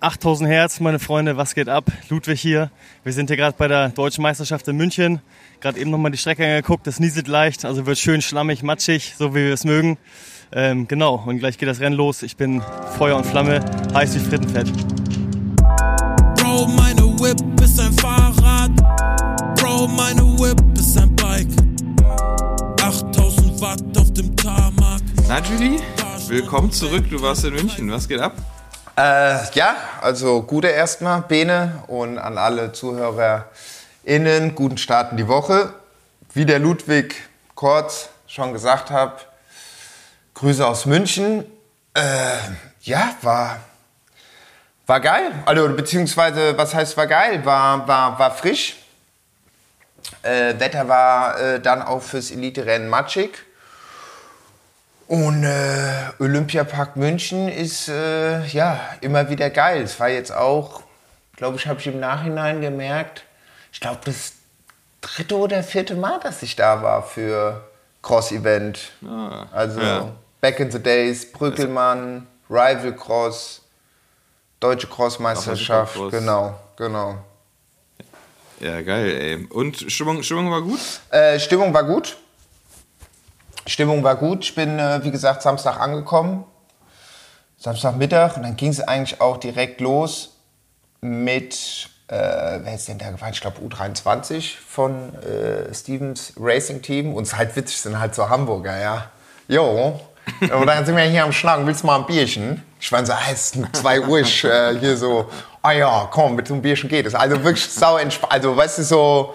8000 Hertz, meine Freunde, was geht ab? Ludwig hier. Wir sind hier gerade bei der Deutschen Meisterschaft in München. Gerade eben nochmal die Strecke angeguckt, das nieselt leicht, also wird schön schlammig, matschig, so wie wir es mögen. Ähm, genau, und gleich geht das Rennen los. Ich bin Feuer und Flamme, heiß wie Frittenfett. Bro, meine Whip ist ein Fahrrad. Bro, meine Whip ist ein Bike. 8000 Watt auf dem Tarmac. Na, Julie, willkommen zurück. Du warst in München. Was geht ab? Äh, ja, also gute erstmal, Bene, und an alle ZuhörerInnen, guten Start in die Woche. Wie der Ludwig kurz schon gesagt hat, Grüße aus München. Äh, ja, war, war geil. Also, beziehungsweise, was heißt war geil? War, war, war frisch. Äh, Wetter war äh, dann auch fürs Elite-Rennen matschig. Und äh, Olympiapark München ist äh, ja immer wieder geil. Es war jetzt auch, glaube ich, habe ich im Nachhinein gemerkt, ich glaube, das dritte oder vierte Mal, dass ich da war für Cross-Event. Ah, also ja. Back in the Days, Brückelmann, Rival Cross, Deutsche Crossmeisterschaft. Supercross. Genau, genau. Ja, geil, ey. Und Stimmung, Stimmung war gut? Äh, Stimmung war gut. Stimmung war gut. Ich bin, äh, wie gesagt, Samstag angekommen. Samstagmittag. Und dann ging es eigentlich auch direkt los mit, äh, wer ist denn da gefahren? Ich glaube U23 von äh, Stevens Racing Team. Und es ist halt witzig, sind halt so Hamburger, ja. Jo. Und dann sind wir hier am Schnacken, willst du mal ein Bierchen? Ich meine so, ah, es ist 2 Uhr, ich, äh, hier so, ah ja, komm, mit so einem Bierchen geht es. Also wirklich sau entspannt, also weißt du, so,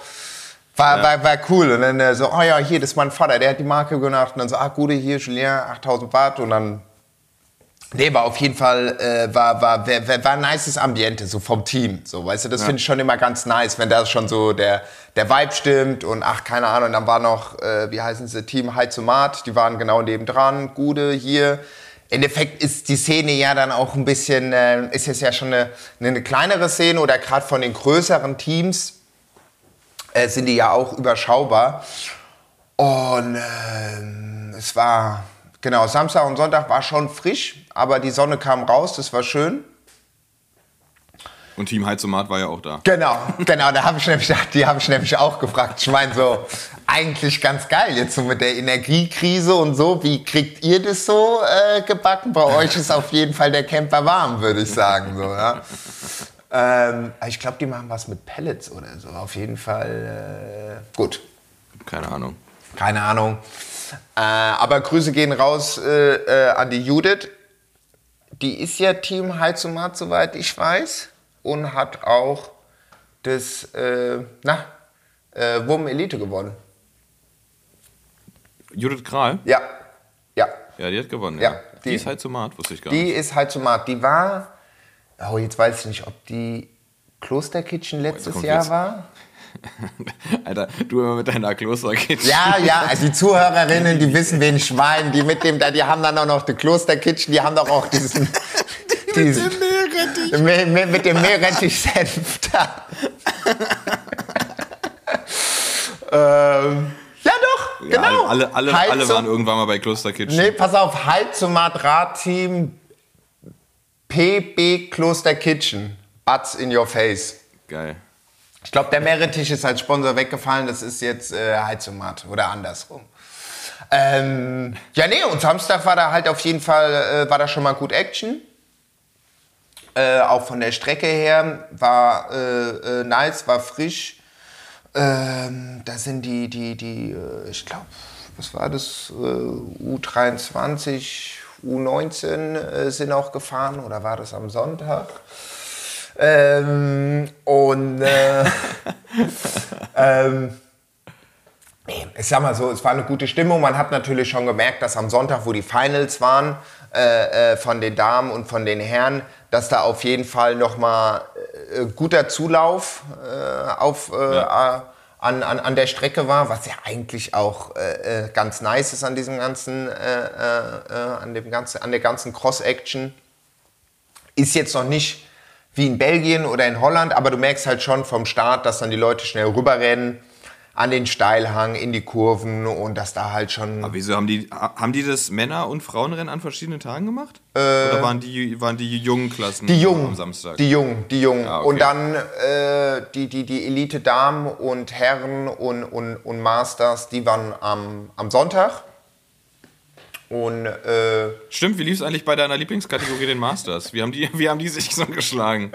war, war, war cool. Und dann äh, so, oh ja, hier, das ist mein Vater, der hat die Marke gemacht. Und dann so, ah, gute, hier, Julien, 8000 Watt. Und dann, nee, war auf jeden Fall, äh, war, war, war, war, ein nices Ambiente, so vom Team. So, weißt du, das finde ich schon immer ganz nice, wenn da schon so der, der Vibe stimmt. Und ach, keine Ahnung, dann war noch, äh, wie heißen sie, Team Heizumat, die waren genau nebendran. Gude hier. Im Endeffekt ist die Szene ja dann auch ein bisschen, äh, ist jetzt ja schon eine, eine kleinere Szene oder gerade von den größeren Teams äh, sind die ja auch überschaubar. Und ähm, es war, genau, Samstag und Sonntag war schon frisch, aber die Sonne kam raus, das war schön. Und Team Heizomat war ja auch da. Genau, genau, da habe ich nämlich, die habe ich nämlich auch gefragt. Ich meine so, eigentlich ganz geil jetzt so mit der Energiekrise und so. Wie kriegt ihr das so äh, gebacken? Bei euch ist auf jeden Fall der Camper warm, würde ich sagen. So, ja. Ähm, ich glaube, die machen was mit Pellets oder so. Auf jeden Fall äh, gut. Keine Ahnung. Keine Ahnung. Äh, aber Grüße gehen raus äh, äh, an die Judith. Die ist ja Team Heizumat, soweit ich weiß. Und hat auch das, äh, na, äh, Wurm Elite gewonnen. Judith Kral? Ja, ja. Ja, die hat gewonnen. Ja, Ja, die- die, ist Heizomat, wusste ich gar Die nicht. ist Heizumat. Die war, oh, jetzt weiß ich nicht, ob die Klosterkitchen letztes Jahr jetzt. war. Alter, du immer mit deiner Klosterkitchen. Ja, ja, also die Zuhörerinnen, die wissen, wen ich meine. Die mit dem, da, die haben dann auch noch die Klosterkitchen, die haben doch auch diesen. diesen mit, mit, mit dem Meerrettich-Senf da. ähm, ja, doch, Ja, genau. alle, alle, Halt alle so- waren irgendwann mal bei Klosterkitchen. Nee, pass auf, halt zum Radteam PB Kloster Kitchen. Butts in your face. Geil. Ich glaube, der Meerrettich ist als Sponsor weggefallen. Das ist jetzt äh, Heizomat oder andersrum. Ähm, ja, nee, und Samstag war da halt auf jeden Fall, äh, war da schon mal gut Action. Äh, auch von der Strecke her war äh, äh, nice, war frisch. Ähm, da sind die, die, die, äh, ich glaube, was war das? Äh, U23, U19 äh, sind auch gefahren oder war das am Sonntag? Ähm, und äh, ähm, ich sag mal so, es war eine gute Stimmung. Man hat natürlich schon gemerkt, dass am Sonntag, wo die Finals waren, äh, äh, von den Damen und von den Herren, dass da auf jeden Fall nochmal äh, guter Zulauf äh, auf, äh, an, an, an der Strecke war, was ja eigentlich auch äh, äh, ganz nice ist an diesem ganzen, äh, äh, äh, an, dem ganzen an der ganzen Cross-Action. Ist jetzt noch nicht wie in Belgien oder in Holland, aber du merkst halt schon vom Start, dass dann die Leute schnell rüberrennen. An den Steilhang, in die Kurven und dass da halt schon. Aber wieso haben die, haben die das Männer- und Frauenrennen an verschiedenen Tagen gemacht? Oder waren die, waren die jungen Klassen Die Jungen, am Samstag? die Jungen, die Jungen. Ah, okay. Und dann äh, die, die, die Elite-Damen und Herren und, und, und Masters, die waren am, am Sonntag. Und äh, Stimmt, wie lief es eigentlich bei deiner Lieblingskategorie, den Masters? Wie haben die, wie haben die sich so geschlagen?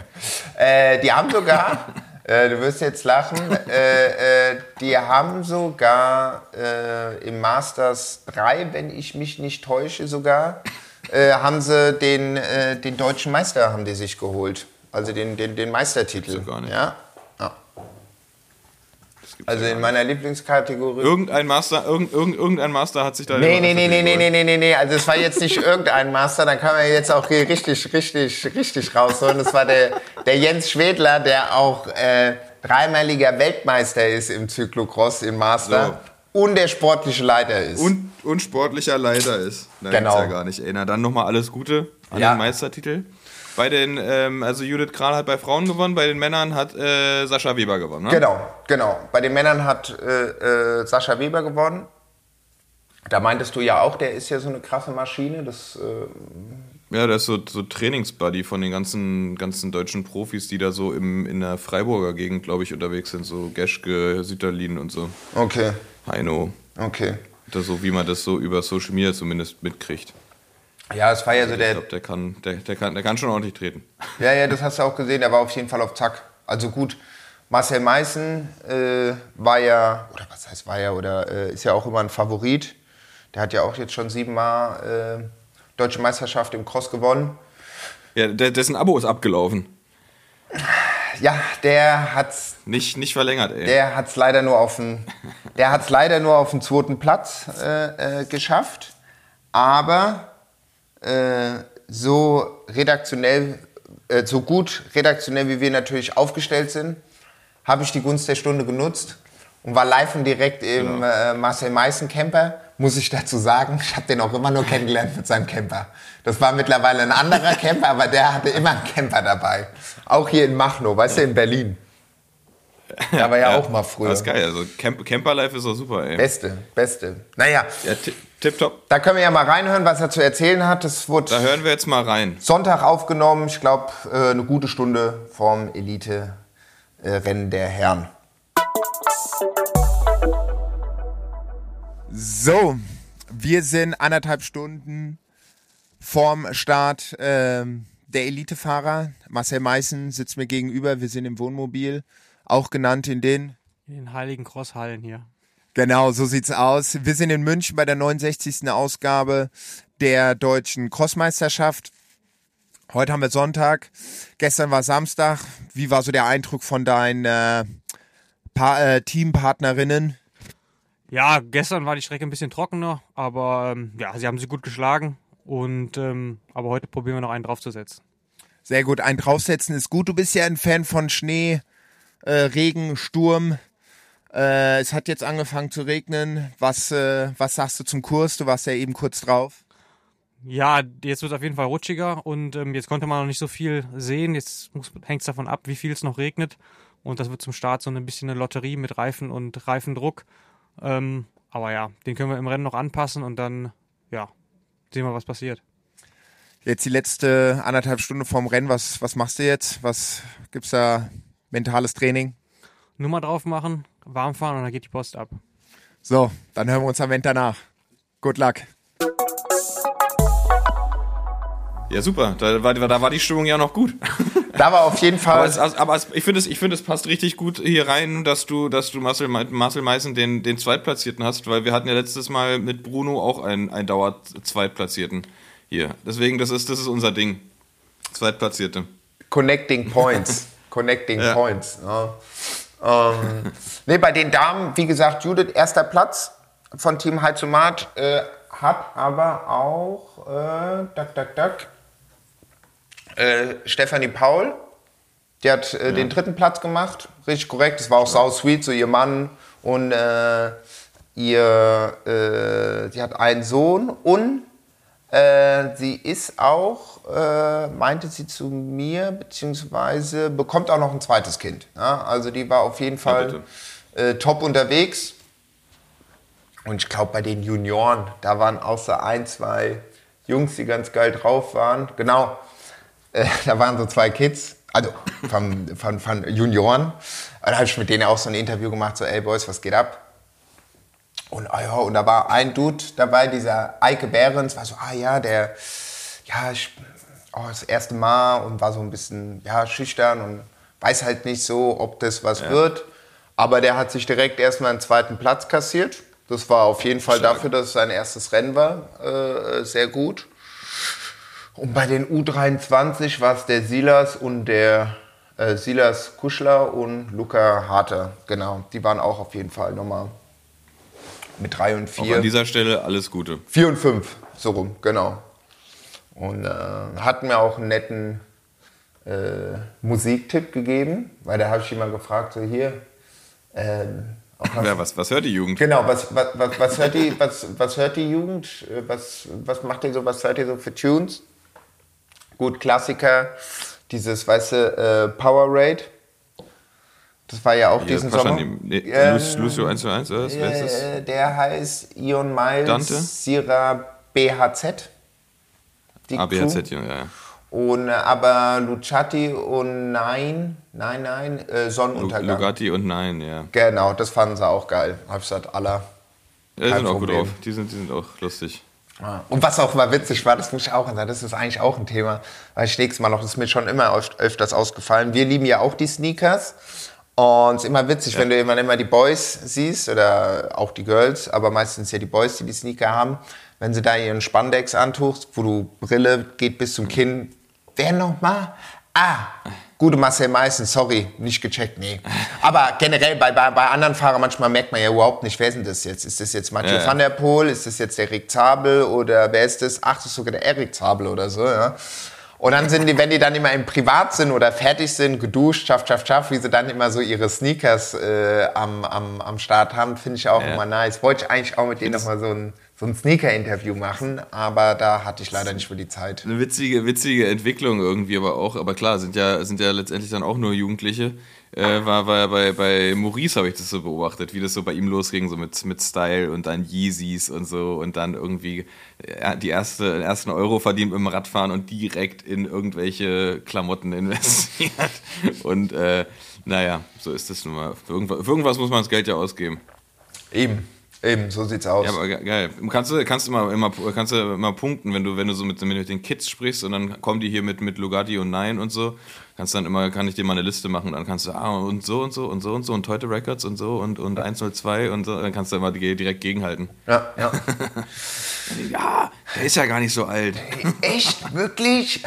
äh, die haben sogar, äh, du wirst jetzt lachen, äh, äh, die haben sogar äh, im Masters 3, wenn ich mich nicht täusche sogar, äh, haben sie den, den deutschen Meister haben die sich geholt. Also den, den, den Meistertitel. Doch gar nicht. Ja? Also ja in meiner Lieblingskategorie. Irgendein Master, irgend, irgend, irgendein Master hat sich da. Nee, nee, nee, nee, nee, nee, nee, nee, nee. Also es war jetzt nicht irgendein Master, dann kann man jetzt auch hier richtig, richtig, richtig rausholen. Das war der, der Jens Schwedler, der auch äh, dreimaliger Weltmeister ist im Cyclocross, im Master. Und der sportliche Leiter ist. Und, und sportlicher Leiter ist. Na, Genau. ja gar nicht. Ey, na dann nochmal alles Gute an Ja. den Meistertitel. Bei den, ähm, also Judith Kral hat bei Frauen gewonnen, bei den Männern hat äh, Sascha Weber gewonnen, ne? Genau, genau. Bei den Männern hat äh, äh, Sascha Weber gewonnen. Da meintest du ja auch, der ist ja so eine krasse Maschine. Das, äh, Ja, das ist so, so Trainingsbuddy von den ganzen, ganzen deutschen Profis, die da so im, in der Freiburger Gegend, glaube ich, unterwegs sind. So Geschke, Sütterlin und so. okay, Heino. okay. Das so, wie man das so über Social Media zumindest mitkriegt. Ja, es war ja so Ich der, glaube, der kann, der, der, kann, der kann schon ordentlich treten. Ja, ja, das hast du auch gesehen. Der war auf jeden Fall auf Zack. Also gut, Marcel Meißen äh, war ja, oder was heißt war ja, oder äh, ist ja auch immer ein Favorit. Der hat ja auch jetzt schon siebenmal äh, Deutsche Meisterschaft im Cross gewonnen. Ja, dessen Abo ist abgelaufen. Ja, der hat's, Nicht, nicht verlängert, ey. der hat's leider nur auf den, der hat's leider nur auf den zweiten Platz äh, äh, geschafft. Aber äh, so redaktionell, äh, so gut redaktionell wie wir natürlich aufgestellt sind, habe ich die Gunst der Stunde genutzt und war live und direkt im äh, Marcel Meißen Camper. Muss ich dazu sagen, ich habe den auch immer nur kennengelernt mit seinem Camper. Das war mittlerweile ein anderer Camper, aber der hatte immer einen Camper dabei. Auch hier in Machnow, weißt du, in Berlin. Da war ja, auch mal früher. Das ist geil. Also Camp, Camperlife ist doch super, ey. Beste, beste. Naja, Ja, tipptopp. da können wir ja mal reinhören, was er zu erzählen hat. Das wurde Da hören wir jetzt mal rein. Sonntag aufgenommen. Ich glaube, äh, eine gute Stunde vorm Elite-Rennen der Herren. So, wir sind anderthalb Stunden vorm Start ähm, der Elitefahrer. Marcel Meißen sitzt mir gegenüber. Wir sind im Wohnmobil, auch genannt in den In den heiligen Crosshallen hier. Genau, so sieht's aus. Wir sind in München bei der 69. Ausgabe der deutschen Crossmeisterschaft. Heute haben wir Sonntag. Gestern war Samstag. Wie war so der Eindruck von deinen äh, äh, Teampartnerinnen? Ja, gestern war die Strecke ein bisschen trockener, aber ähm, ja, sie haben sie gut geschlagen. Und ähm, aber heute probieren wir noch einen draufzusetzen. Sehr gut. Ein draufsetzen ist gut. Du bist ja ein Fan von Schnee, äh, Regen, Sturm. Äh, es hat jetzt angefangen zu regnen. Was, äh, was sagst du zum Kurs? Du warst ja eben kurz drauf. Ja, jetzt wird es auf jeden Fall rutschiger und ähm, jetzt konnte man noch nicht so viel sehen. Jetzt hängt es davon ab, wie viel es noch regnet. Und das wird zum Start so ein bisschen eine Lotterie mit Reifen und Reifendruck. Ähm, aber ja, den können wir im Rennen noch anpassen und dann, ja, sehen wir, was passiert. Jetzt die letzte anderthalb Stunden vorm Rennen. Was, was machst du jetzt? Was gibt's da? Mentales Training? Nummer drauf machen, warm fahren und dann geht die Post ab. So, dann hören wir uns am Ende danach. Good luck. Ja, super. Da war, da war die Stimmung ja noch gut. Da war auf jeden Fall. Aber, es, aber es, ich finde, es, ich finde, es passt richtig gut hier rein, dass du, dass du Marcel, Marcel Meißen den, den Zweitplatzierten hast, weil wir hatten ja letztes Mal mit Bruno auch einen, einen Dauer-Zweitplatzierten hier. Deswegen, das ist, das ist unser Ding. Zweitplatzierte. Connecting Points. Connecting Ja. Points. Ja. Ähm, nee, bei den Damen, wie gesagt, Judith erster Platz von Team Heizomat, äh, hat aber auch äh, duck, duck, duck, äh, Stefanie Paul, die hat äh, den dritten Platz gemacht, richtig korrekt. Das war auch sau sweet, so ihr Mann und äh, ihr, äh, sie hat einen Sohn und äh, sie ist auch, äh, meinte sie zu mir, beziehungsweise bekommt auch noch ein zweites Kind. Ja? Also die war auf jeden Fall äh, top unterwegs. Und ich glaube, bei den Junioren, da waren auch so ein, zwei Jungs, die ganz geil drauf waren. Genau, äh, da waren so zwei Kids, also von, von, von Junioren. Und da habe ich mit denen auch so ein Interview gemacht, so, ey Boys, was geht ab? Und, ah ja, und da war ein Dude dabei, dieser Eike Behrens, war so, ah ja, der, ja, ich, oh, das erste Mal und war so ein bisschen, ja, schüchtern und weiß halt nicht so, ob das was wird. Aber der hat sich direkt erstmal einen zweiten Platz kassiert. Das war auf jeden Fall dafür, dass es sein erstes Rennen war, äh, sehr gut. Und bei den U23 war es der Silas und der äh, Silas Kuschler und Luca Harter. Genau, die waren auch auf jeden Fall nochmal mit 3 und Auch 4. an dieser Stelle alles Gute. 4 und 5, so rum, genau. Und äh, hatten mir auch einen netten äh, Musiktipp gegeben, weil da habe ich ihn mal gefragt, so hier, ähm, auch was, Ja, was, was hört die Jugend? Genau, was, was, was, was, hört die, was, was hört die Jugend? Äh, Was, was macht ihr so, was hört ihr so für Tunes? Gut, Klassiker, dieses, weißt du, äh, Power Raid. Das war ja auch Hier, diesen Sommer. Nee, Ähm, Luc- Lucio 1 zu 1, oder? was? Wer ist das? Äh, der heißt Ion Miles Dante? Sierra BHZ. Die ABHZ, Crew. ja, ja. Und, äh, aber Luciati und Nein, nein, nein, äh, Sonnenuntergang. Lugatti und Nein, ja. Genau, das fanden sie auch geil. Hab ich gesagt, aller. ja die sind auch gut Problem. drauf. Die sind, die sind auch lustig. Und was auch mal witzig war, das muss ich auch sagen, das ist eigentlich auch ein Thema, weil ich nächstes Mal noch, das ist mir schon immer öf- öfters ausgefallen. Wir lieben ja auch die Sneakers. Und es ist immer witzig, wenn du immer, immer die Boys siehst oder auch die Girls, aber meistens ja die Boys, die die Sneaker haben, wenn sie da ihren Spandex antuchst, wo du Brille geht bis zum Kinn. Wer nochmal? Ah, gute Marcel Meißen, sorry, nicht gecheckt, nee. Aber generell bei, bei, bei anderen Fahrern manchmal merkt man ja überhaupt nicht, wer denn das jetzt? Ist das jetzt Mathieu Ja, ja. van der Poel? Ist das jetzt der Rick Zabel? Oder wer ist das? Ach, das ist sogar der Erik Zabel oder so, ja. Und dann sind die, wenn die dann immer im Privat sind oder fertig sind, geduscht, schaff, schaff, schaff, wie sie dann immer so ihre Sneakers äh, am, am, am Start haben, finde ich auch Ja. immer nice. Wollte ich eigentlich auch mit denen nochmal so ein, so ein Sneaker-Interview machen, aber da hatte ich leider nicht mehr die Zeit. Eine witzige, witzige Entwicklung irgendwie aber auch. Aber klar, sind ja, sind ja letztendlich dann auch nur Jugendliche. Äh, war, war bei, bei Maurice habe ich das so beobachtet, wie das so bei ihm losging, so mit, mit Style und dann Yeezys und so und dann irgendwie äh, die erste, den ersten Euro verdient im Radfahren und direkt in irgendwelche Klamotten investiert. Und äh, naja, so ist das nun mal. Für irgendwas, für irgendwas muss man das Geld ja ausgeben. Eben, eben, so sieht's aus. Ja, aber ge- geil. Kannst du, kannst du immer, immer, kannst du immer punkten, wenn du, wenn du so mit, mit den Kids sprichst und dann kommen die hier mit, mit Lugatti und Nein und so. Kannst dann immer, kann ich dir mal eine Liste machen und dann kannst du, ah, und so und so und so und so und Teute Records und so und, und 102 und so, dann kannst du immer direkt gegenhalten. ja, ja. Ja, der ist ja gar nicht so alt. Echt? Wirklich?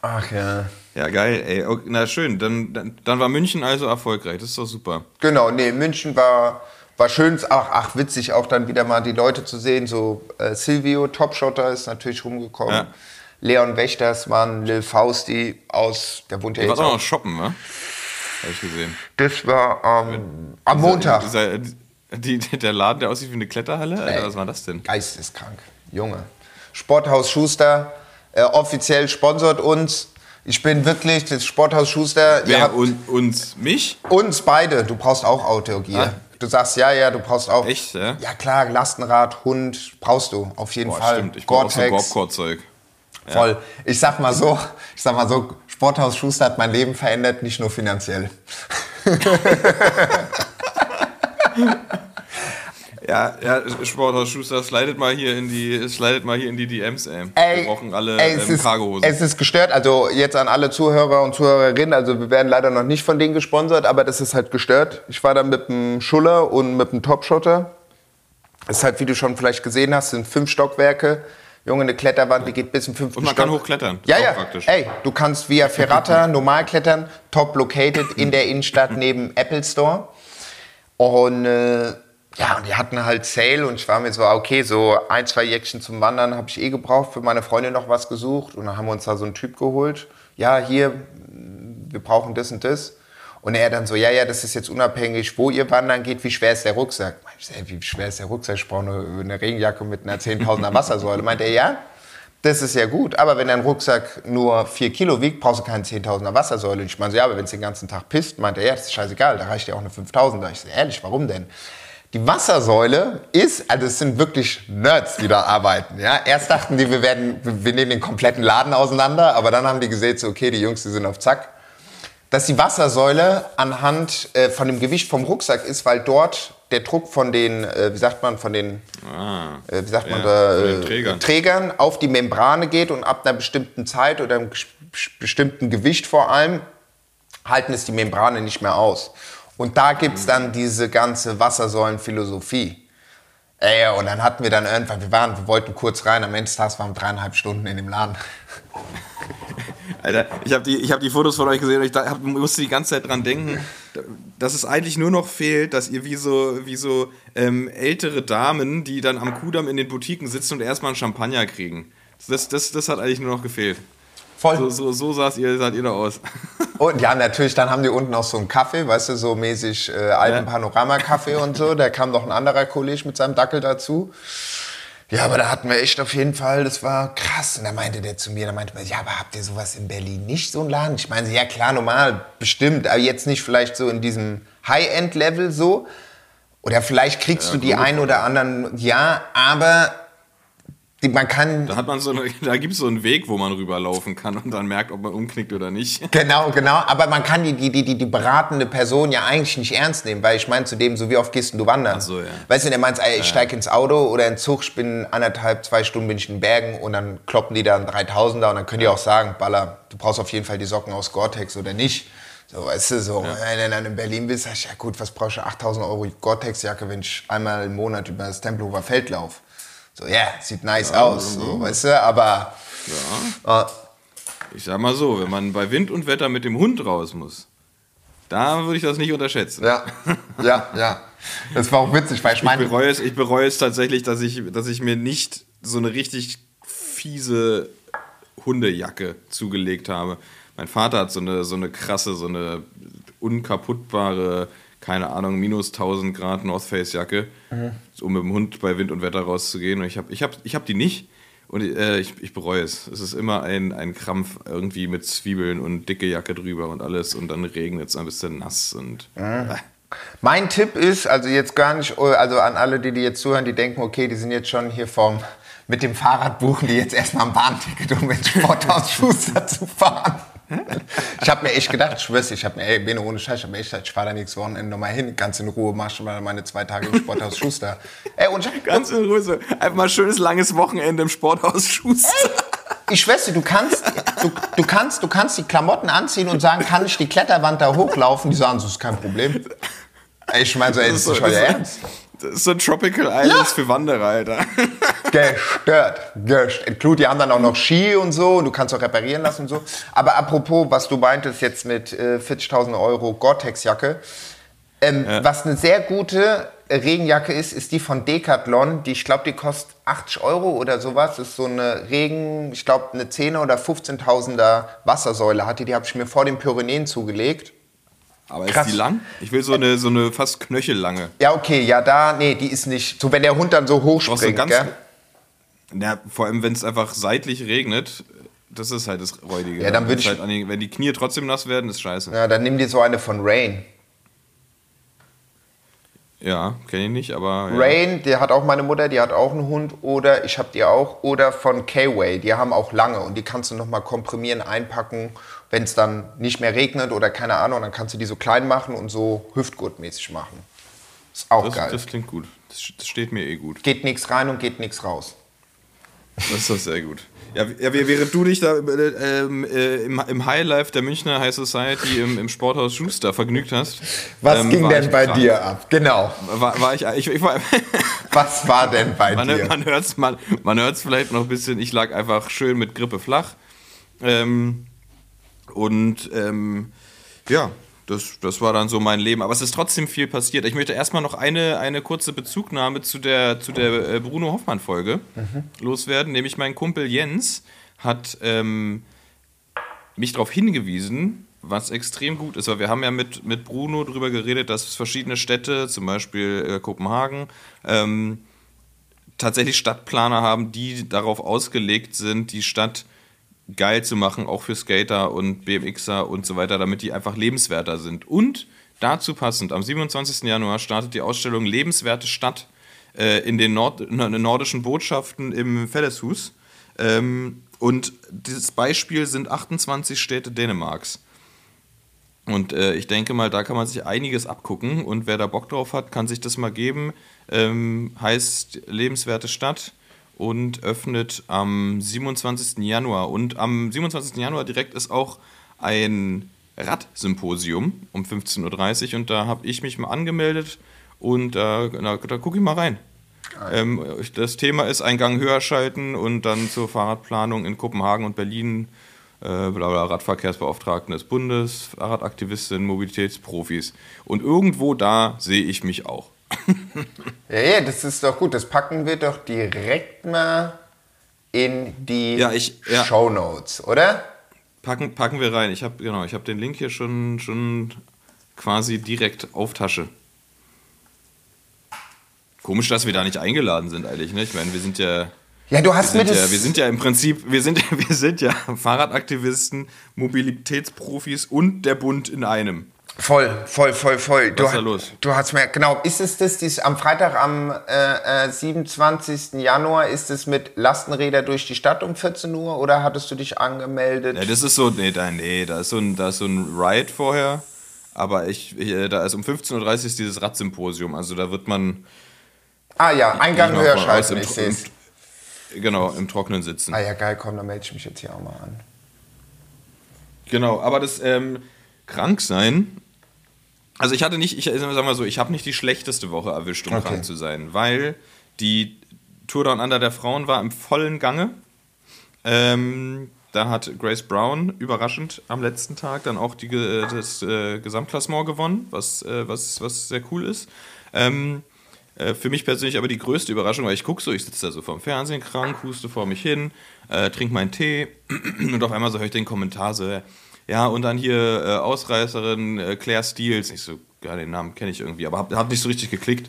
Ach ja. Ja, geil, ey. Okay, na schön, dann, dann, dann war München also erfolgreich, das ist doch super. Genau, nee, München war, war schön. Ach, ach, witzig, auch dann wieder mal die Leute zu sehen. So äh, Silvio, Topshotter, ist natürlich rumgekommen. Ja. Leon Wächters waren Lil Fausti aus, der wohnt ja Du jetzt warst auch noch shoppen, wa? Hab ich gesehen. Das war ähm, am Montag. Dieser, die, der Laden, der aussieht wie eine Kletterhalle? Alter, was war das denn? Geisteskrank, Junge. Sporthaus Schuster, äh, offiziell sponsort uns. Ich bin wirklich das Sporthaus Schuster. Wer habt und, und mich? uns beide. Du brauchst auch Autogear. Ah. Du sagst ja, ja, du brauchst auch. Echt, ja? Ja klar, Lastenrad, Hund brauchst du auf jeden Boah, Fall. stimmt. Ich brauche auch so Gorbcore-Zeug. Voll. Ich sag mal so, ich sag mal so, Sporthaus Schuster hat mein Leben verändert, nicht nur finanziell. Ja, ja, Sporthaus Schuster, slidet mal hier in die, slidet mal hier in die DMs, ey. Ey, Wir brauchen alle ey, es, ähm, ist, Cargohosen. es ist gestört. Also jetzt an alle Zuhörer und Zuhörerinnen. Also wir werden leider noch nicht von denen gesponsert, aber das ist halt gestört. Ich war da mit dem Schuller und mit dem Topshotter. Das ist halt, wie du schon vielleicht gesehen hast, sind fünf Stockwerke. Junge, eine Kletterwand, die geht bis zum fünften Und man Stock. kann hochklettern. Ja, ja. praktisch. Ey, du kannst via Ferrata normal klettern, top located in der Innenstadt neben Apple Store. Und äh, ja, und die hatten halt Sale und ich war mir so, okay, so ein, zwei Jäckchen zum Wandern habe ich eh gebraucht, für meine Freundin noch was gesucht und dann haben wir uns da so einen Typ geholt. Ja, hier, wir brauchen das und das. Und er dann so, ja, ja, das ist jetzt unabhängig, wo ihr wandern geht, wie schwer ist der Rucksack? Ich so, wie schwer ist der Rucksack? Ich brauche eine, eine Regenjacke mit einer 10.000er Wassersäule. Meint er, ja, Das ist ja gut, aber wenn dein Rucksack nur 4 Kilo wiegt, brauchst du keine 10.000er Wassersäule. Ich meine so, ja, aber wenn es den ganzen Tag pisst, meint er, ja, das ist scheißegal, da reicht ja auch eine 5.000er. Ich so, ehrlich, warum denn? Die Wassersäule ist, also es sind wirklich Nerds, die da arbeiten. Ja? Erst dachten die, wir, werden, wir nehmen den kompletten Laden auseinander, aber dann haben die gesehen, so, okay, die Jungs, die sind auf Zack. Dass die Wassersäule anhand äh, von dem Gewicht vom Rucksack ist, weil dort der Druck von den, äh, wie sagt man, von den, äh, wie sagt man ja, da, von den äh, Trägern. Trägern auf die Membrane geht und ab einer bestimmten Zeit oder einem bestimmten Gewicht vor allem halten es die Membrane nicht mehr aus. Und da gibt's dann diese ganze Wassersäulenphilosophie. Ey, und dann hatten wir dann irgendwann, wir waren, wir wollten kurz rein, am Ende des Tages waren wir dreieinhalb Stunden in dem Laden. Alter, ich habe die, ich hab die Fotos von euch gesehen und ich da- hab, musste die ganze Zeit dran denken, dass es eigentlich nur noch fehlt, dass ihr wie so, wie so ähm, ältere Damen, die dann am Kudamm in den Boutiquen sitzen und erstmal einen Champagner kriegen. Das, das, das hat eigentlich nur noch gefehlt. Voll. So, so, so saß ihr, saht ihr da aus. Und ja, natürlich, dann haben die unten auch so einen Kaffee, weißt du, so mäßig äh, Alpenpanorama-Kaffee und so. Da kam noch ein anderer Kollege mit seinem Dackel dazu. Ja, aber da hatten wir echt auf jeden Fall, das war krass. Und da meinte der zu mir, da meinte man, ja, aber habt ihr sowas in Berlin nicht, so einen Laden? Ich meine, ja klar, normal, bestimmt, aber jetzt nicht vielleicht so in diesem High-End-Level so. Oder vielleicht kriegst du die ein oder anderen, ja, aber die, man kann... Da hat man so eine, da gibt es so einen Weg, wo man rüberlaufen kann und dann merkt, ob man umknickt oder nicht. Genau, genau. Aber man kann die, die, die, die, die beratende Person ja eigentlich nicht ernst nehmen, weil ich meine zu dem, so wie oft gehst du wandern? Ach so, ja. Weißt du, der meint, ich steig ins Auto oder in Zug, ich bin anderthalb, zwei Stunden bin ich in den Bergen und dann kloppen die da einen 3000er und dann können die auch sagen, Baller, du brauchst auf jeden Fall die Socken aus Gore-Tex oder nicht. So, weißt du, so, wenn du dann in Berlin bist, sag ich, ja gut, was brauchst du 8000 Euro Gore-Tex-Jacke, wenn ich einmal im Monat über das Tempelhofer Feld laufe? So, ja, sieht nice aus, so, weißt du, aber äh, Ich sag mal so, wenn man bei Wind und Wetter mit dem Hund raus muss, da würde ich das nicht unterschätzen. ja, ja, ja. Das war auch witzig, weil ich Ich meine, bereue es, ich bereue es tatsächlich, dass ich, dass ich mir nicht so eine richtig fiese Hundejacke zugelegt habe. Mein Vater hat so eine, so eine krasse, so eine unkaputtbare, keine Ahnung, minus 1000 Grad North Face Jacke, um mit dem Hund bei Wind und Wetter rauszugehen. Und ich habe ich hab, ich hab die nicht. Und äh, ich, ich bereue es. Es ist immer ein, ein Krampf irgendwie mit Zwiebeln und dicke Jacke drüber und alles. Und dann regnet es ein bisschen nass. Und äh. Mein Tipp ist, also jetzt gar nicht, also an alle, die, die jetzt zuhören, die denken, okay, die sind jetzt schon hier vom, mit dem Fahrrad buchen, die jetzt erstmal ein Bahnticket, um ins Sporthaus Schuster zu fahren. Ich habe mir echt gedacht, ich schwör's, ich habe mir, ey, Bene, ohne Scheiß, ich habe mir echt gedacht, ich fahre da nächstes Wochenende nochmal hin, ganz in Ruhe, mach schon mal meine zwei Tage im Sporthaus Schuster. Ey, und Ganz in Ruhe, so einfach mal schönes langes Wochenende im Sporthaus Schuster. ich schwör's du kannst, du, du, kannst, du kannst die Klamotten anziehen und sagen, kann ich die Kletterwand da hochlaufen? Die sagen, das ist kein Problem. Ey, ich meine so, ey, das ist so- nicht euer Ernst. Das ist so ein Tropical Islands für Wanderer, Alter. Gestört. Gestört. Klar, die haben dann auch noch Ski und so und du kannst auch reparieren lassen und so. Aber apropos, was du meintest jetzt mit äh, 40.000 Euro Gore-Tex-Jacke. Ähm, Was eine sehr gute Regenjacke ist, ist die von Decathlon. Die, ich glaube, die kostet 80 Euro oder sowas. Das ist so eine Regen, ich glaube, eine 10er oder 15.000er Wassersäule hatte. Die habe ich mir vor den Pyrenäen zugelegt. Aber Krass. ist die lang? Ich will so eine, so eine fast knöchellange. Ja, okay, ja, da, nee, die ist nicht. So, wenn der Hund dann so hoch springt, ganz- gell? Ja, vor allem, wenn es einfach seitlich regnet, das ist halt das Räudige. Ja, dann würd Wenn's ich- Halt an die, wenn die Knie trotzdem nass werden, ist scheiße. Ja, Ja, dann nimm dir so eine von Rain. kenne ich nicht, aber. Ja. Rain, der hat auch meine Mutter, die hat auch einen Hund. Oder ich habe die auch. Oder von K-Way, die haben auch lange. Und die kannst du nochmal komprimieren, einpacken. Wenn es dann nicht mehr regnet oder keine Ahnung, dann kannst du die so klein machen und so hüftgurtmäßig machen. Ist auch Das, geil. das klingt gut. Das, das steht mir eh gut. geht nichts rein und geht nichts raus. Das ist doch sehr gut. Ja, ja, während du dich da äh, ähm, äh, im, im Highlife der Münchner High Society im, im Sporthaus Schuster vergnügt hast. Was ähm, ging denn bei krank. dir ab? Genau. War, war ich, ich, ich war, Was war denn bei man, dir? man hört es man, man hört's vielleicht noch ein bisschen. Ich lag einfach schön mit Grippe flach. Ähm, und ähm, ja, das, das war dann so mein Leben. Aber es ist trotzdem viel passiert. Ich möchte erstmal noch eine, eine kurze Bezugnahme zu der, zu der äh, Bruno Hoffmann-Folge loswerden. Nämlich mein Kumpel Jens hat ähm, mich darauf hingewiesen, was extrem gut ist. Weil wir haben ja mit, mit Bruno darüber geredet, dass verschiedene Städte, zum Beispiel äh, Kopenhagen, ähm, tatsächlich Stadtplaner haben, die darauf ausgelegt sind, die Stadt geil zu machen, auch für Skater und BMXer und so weiter, damit die einfach lebenswerter sind. Und dazu passend, am 27. Januar startet die Ausstellung Lebenswerte Stadt äh, in den Nord nordischen Botschaften im Felleshus. Ähm, und dieses Beispiel sind 28 Städte Dänemarks. Und äh, ich denke mal, da kann man sich einiges abgucken. Und wer da Bock drauf hat, kann sich das mal geben. Ähm, heißt Lebenswerte Stadt und öffnet am 27. Januar. Und am 27. Januar direkt ist auch ein Radsymposium um 15.30 Uhr. Und da habe ich mich mal angemeldet und äh, da, da gucke ich mal rein. Ähm, das Thema ist ein Gang höher schalten und dann zur Fahrradplanung in Kopenhagen und Berlin. Äh, bla Radverkehrsbeauftragten des Bundes, Fahrradaktivistin, Mobilitätsprofis. Und irgendwo da sehe ich mich auch. Ja, ja, das ist doch gut. Das packen wir doch direkt mal in die ja, ich, ja. Show Notes, oder? Packen, packen wir rein. Ich habe genau, ich den Link hier schon, schon quasi direkt auf Tasche. Komisch, dass wir da nicht eingeladen sind eigentlich. Ne? Ich meine, wir sind ja ja, du hast mir das. Ja, wir sind ja im Prinzip, wir sind, wir sind ja Fahrradaktivisten, Mobilitätsprofis und der Bund in einem. Voll, voll, voll, voll. Was ist da los? Du hast mir, genau, ist es das, dies, am Freitag, am äh, äh, 27. Januar, ist es mit Lastenräder durch die Stadt um 14 Uhr oder hattest du dich angemeldet? Ja, das ist so, nee, da, nee, da ist so ein, da ist so ein Ride vorher, aber ich, ich äh, da ist um 15.30 Uhr dieses Radsymposium, also da wird man... Ah ja, Eingang höher schalten, ich sehe es. Genau, im Trockenen sitzen. Ah ja, geil, komm, dann melde ich mich jetzt hier auch mal an. Genau, aber das ähm, Kranksein, also ich hatte nicht, ich sag mal so, ich habe nicht die schlechteste Woche erwischt, um okay. krank zu sein, weil die Tour Down Under der Frauen war im vollen Gange. Ähm, da hat Grace Brown überraschend am letzten Tag dann auch die, das äh, Gesamtklassement gewonnen, was, äh, was, was sehr cool ist. Ähm, äh, für mich persönlich aber die größte Überraschung, weil ich gucke so, ich sitze da so vorm Fernsehen krank, huste vor mich hin, äh, trinke meinen Tee und auf einmal so höre ich den Kommentar so, ja, und dann hier äh, Ausreißerin äh, Claire Steels. Ich so, ja, den Namen kenne ich irgendwie, aber habe hab nicht so richtig geklickt.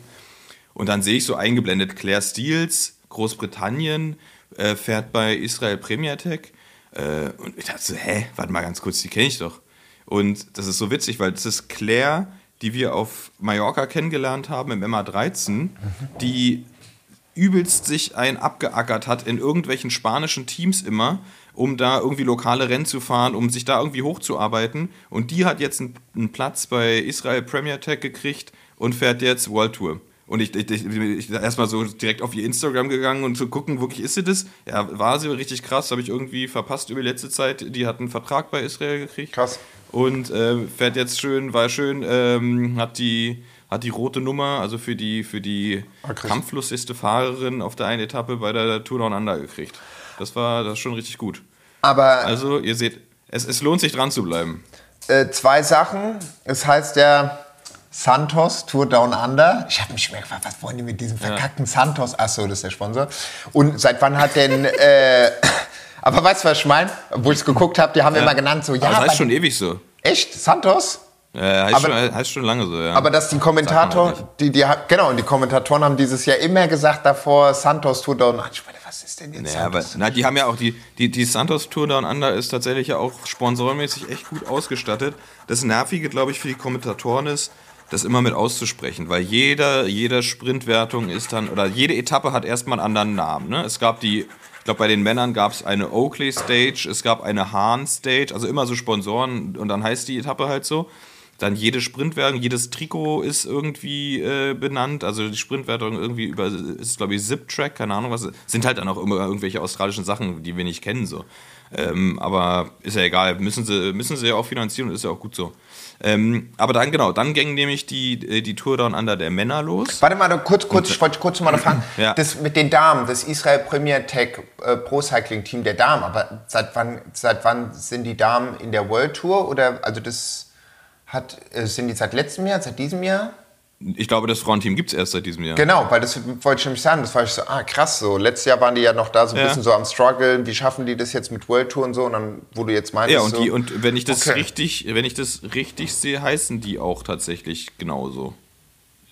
Und dann sehe ich so eingeblendet, Claire Steels, Großbritannien, äh, fährt bei Israel Premier Tech. Äh, und ich dachte so, hä, warte mal ganz kurz, die kenne ich doch. Und das ist so witzig, weil das ist Claire, die wir auf Mallorca kennengelernt haben im MA13, die übelst sich ein abgeackert hat in irgendwelchen spanischen Teams immer, um da irgendwie lokale Rennen zu fahren, um sich da irgendwie hochzuarbeiten. Und die hat jetzt einen, Platz bei Israel Premier Tech gekriegt und fährt jetzt World Tour. Und ich, ich, ich, ich erstmal so direkt auf ihr Instagram gegangen und zu gucken, wirklich ist sie das? Ja, war sie richtig krass, habe ich irgendwie verpasst über die letzte Zeit. Die hat einen Vertrag bei Israel gekriegt. Krass und äh, fährt jetzt schön, war schön, ähm, hat die hat die rote Nummer, also für die für die ah, kampflustigste Fahrerin auf der einen Etappe bei der Tour Down Under gekriegt. Das war das schon richtig gut. Aber also ihr seht, es, es lohnt sich dran zu bleiben. Äh, zwei Sachen. Es heißt ja Santos Tour Down Under. Ich habe mich schon gefragt, was wollen die mit diesem verkackten ja. Santos? Achso, das ist der Sponsor. Und seit wann hat denn äh, aber weißt du, was ich meine? Wo ich es geguckt habe, die haben ja. immer genannt so, ja. Aber das heißt schon ewig so. Echt? Santos? Ja, heißt, aber, schon, heißt schon lange so, ja. Aber dass die Kommentatoren, die, die, genau, und die Kommentatoren haben dieses Jahr immer gesagt davor, Santos Tour Down. Ich meine, was ist denn jetzt naja, Santos? Aber, na, die haben ja auch, die, die, die Santos Tour Down Under ist tatsächlich ja auch sponsormäßig echt gut ausgestattet. Das Nervige, glaube ich, für die Kommentatoren ist, das immer mit auszusprechen, weil jeder, jede Sprintwertung ist dann, oder jede Etappe hat erstmal einen anderen Namen. Ne? Es gab die ich glaube, bei den Männern gab es eine Oakley Stage, es gab eine Hahn Stage, also immer so Sponsoren und dann heißt die Etappe halt so. Dann jede Sprintwertung, jedes Trikot ist irgendwie äh, benannt. Also die Sprintwertung irgendwie über, ist glaube ich Zip-Track, keine Ahnung was. Sind halt dann auch immer irgendwelche australischen Sachen, die wir nicht kennen so. Ähm, aber ist ja egal, müssen sie, müssen sie ja auch finanzieren und ist ja auch gut so. Ähm, aber dann, genau, dann ging nämlich die, äh, die Tour Down Under der Männer los. Warte mal, kurz, kurz, ich wollte kurz mal noch fragen. ja. Das mit den Damen, das Israel Premier Tech äh, Pro Cycling Team der Damen, aber seit wann, seit wann sind die Damen in der World Tour? Oder, also das hat, äh, sind die seit letztem Jahr, seit diesem Jahr? Ich glaube, das Frauenteam gibt es erst seit diesem Jahr. Genau, weil das wollte ich nämlich sagen. Das war ich so, ah krass, so. Letztes Jahr waren die ja noch da so ein ja. bisschen so am struggeln. Wie schaffen die das jetzt mit World Tour und so? Und dann, wo du jetzt meinst. Ja, und, so, die, und wenn ich das okay. richtig, wenn ich das richtig sehe, heißen die auch tatsächlich genauso.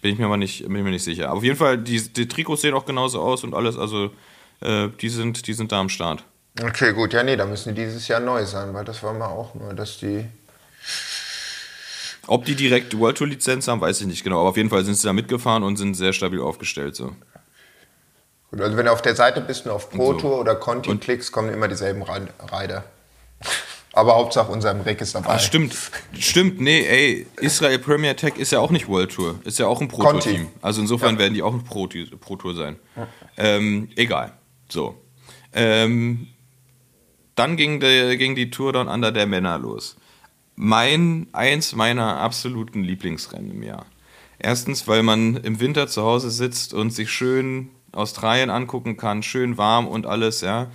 Bin ich mir aber nicht, bin ich mir nicht sicher. Aber auf jeden Fall, die, die Trikots sehen auch genauso aus und alles. Also, äh, die, sind, die sind da am Start. Okay, gut. Ja, nee, da müssen die dieses Jahr neu sein, weil das war mal auch nur, dass die. Ob die direkt World Tour Lizenz haben, weiß ich nicht genau. Aber auf jeden Fall sind sie da mitgefahren und sind sehr stabil aufgestellt. So. Gut, also wenn du auf der Seite bist und auf Pro so. Tour oder Conti Und- klickst, kommen immer dieselben Rider. Aber Hauptsache unserem Rick ist dabei. Ah, stimmt. Stimmt, nee, ey, Israel Premier Tech ist ja auch nicht World Tour. Ist ja auch ein Pro Tour. Team. Also insofern werden die auch ein Pro, Pro Tour sein. Ähm, egal. So. Ähm, dann ging, der, ging die Tour Down Under der Männer los. Mein, eins meiner absoluten Lieblingsrennen im Jahr. Erstens, weil man im Winter zu Hause sitzt und sich schön Australien angucken kann, schön warm und alles, ja.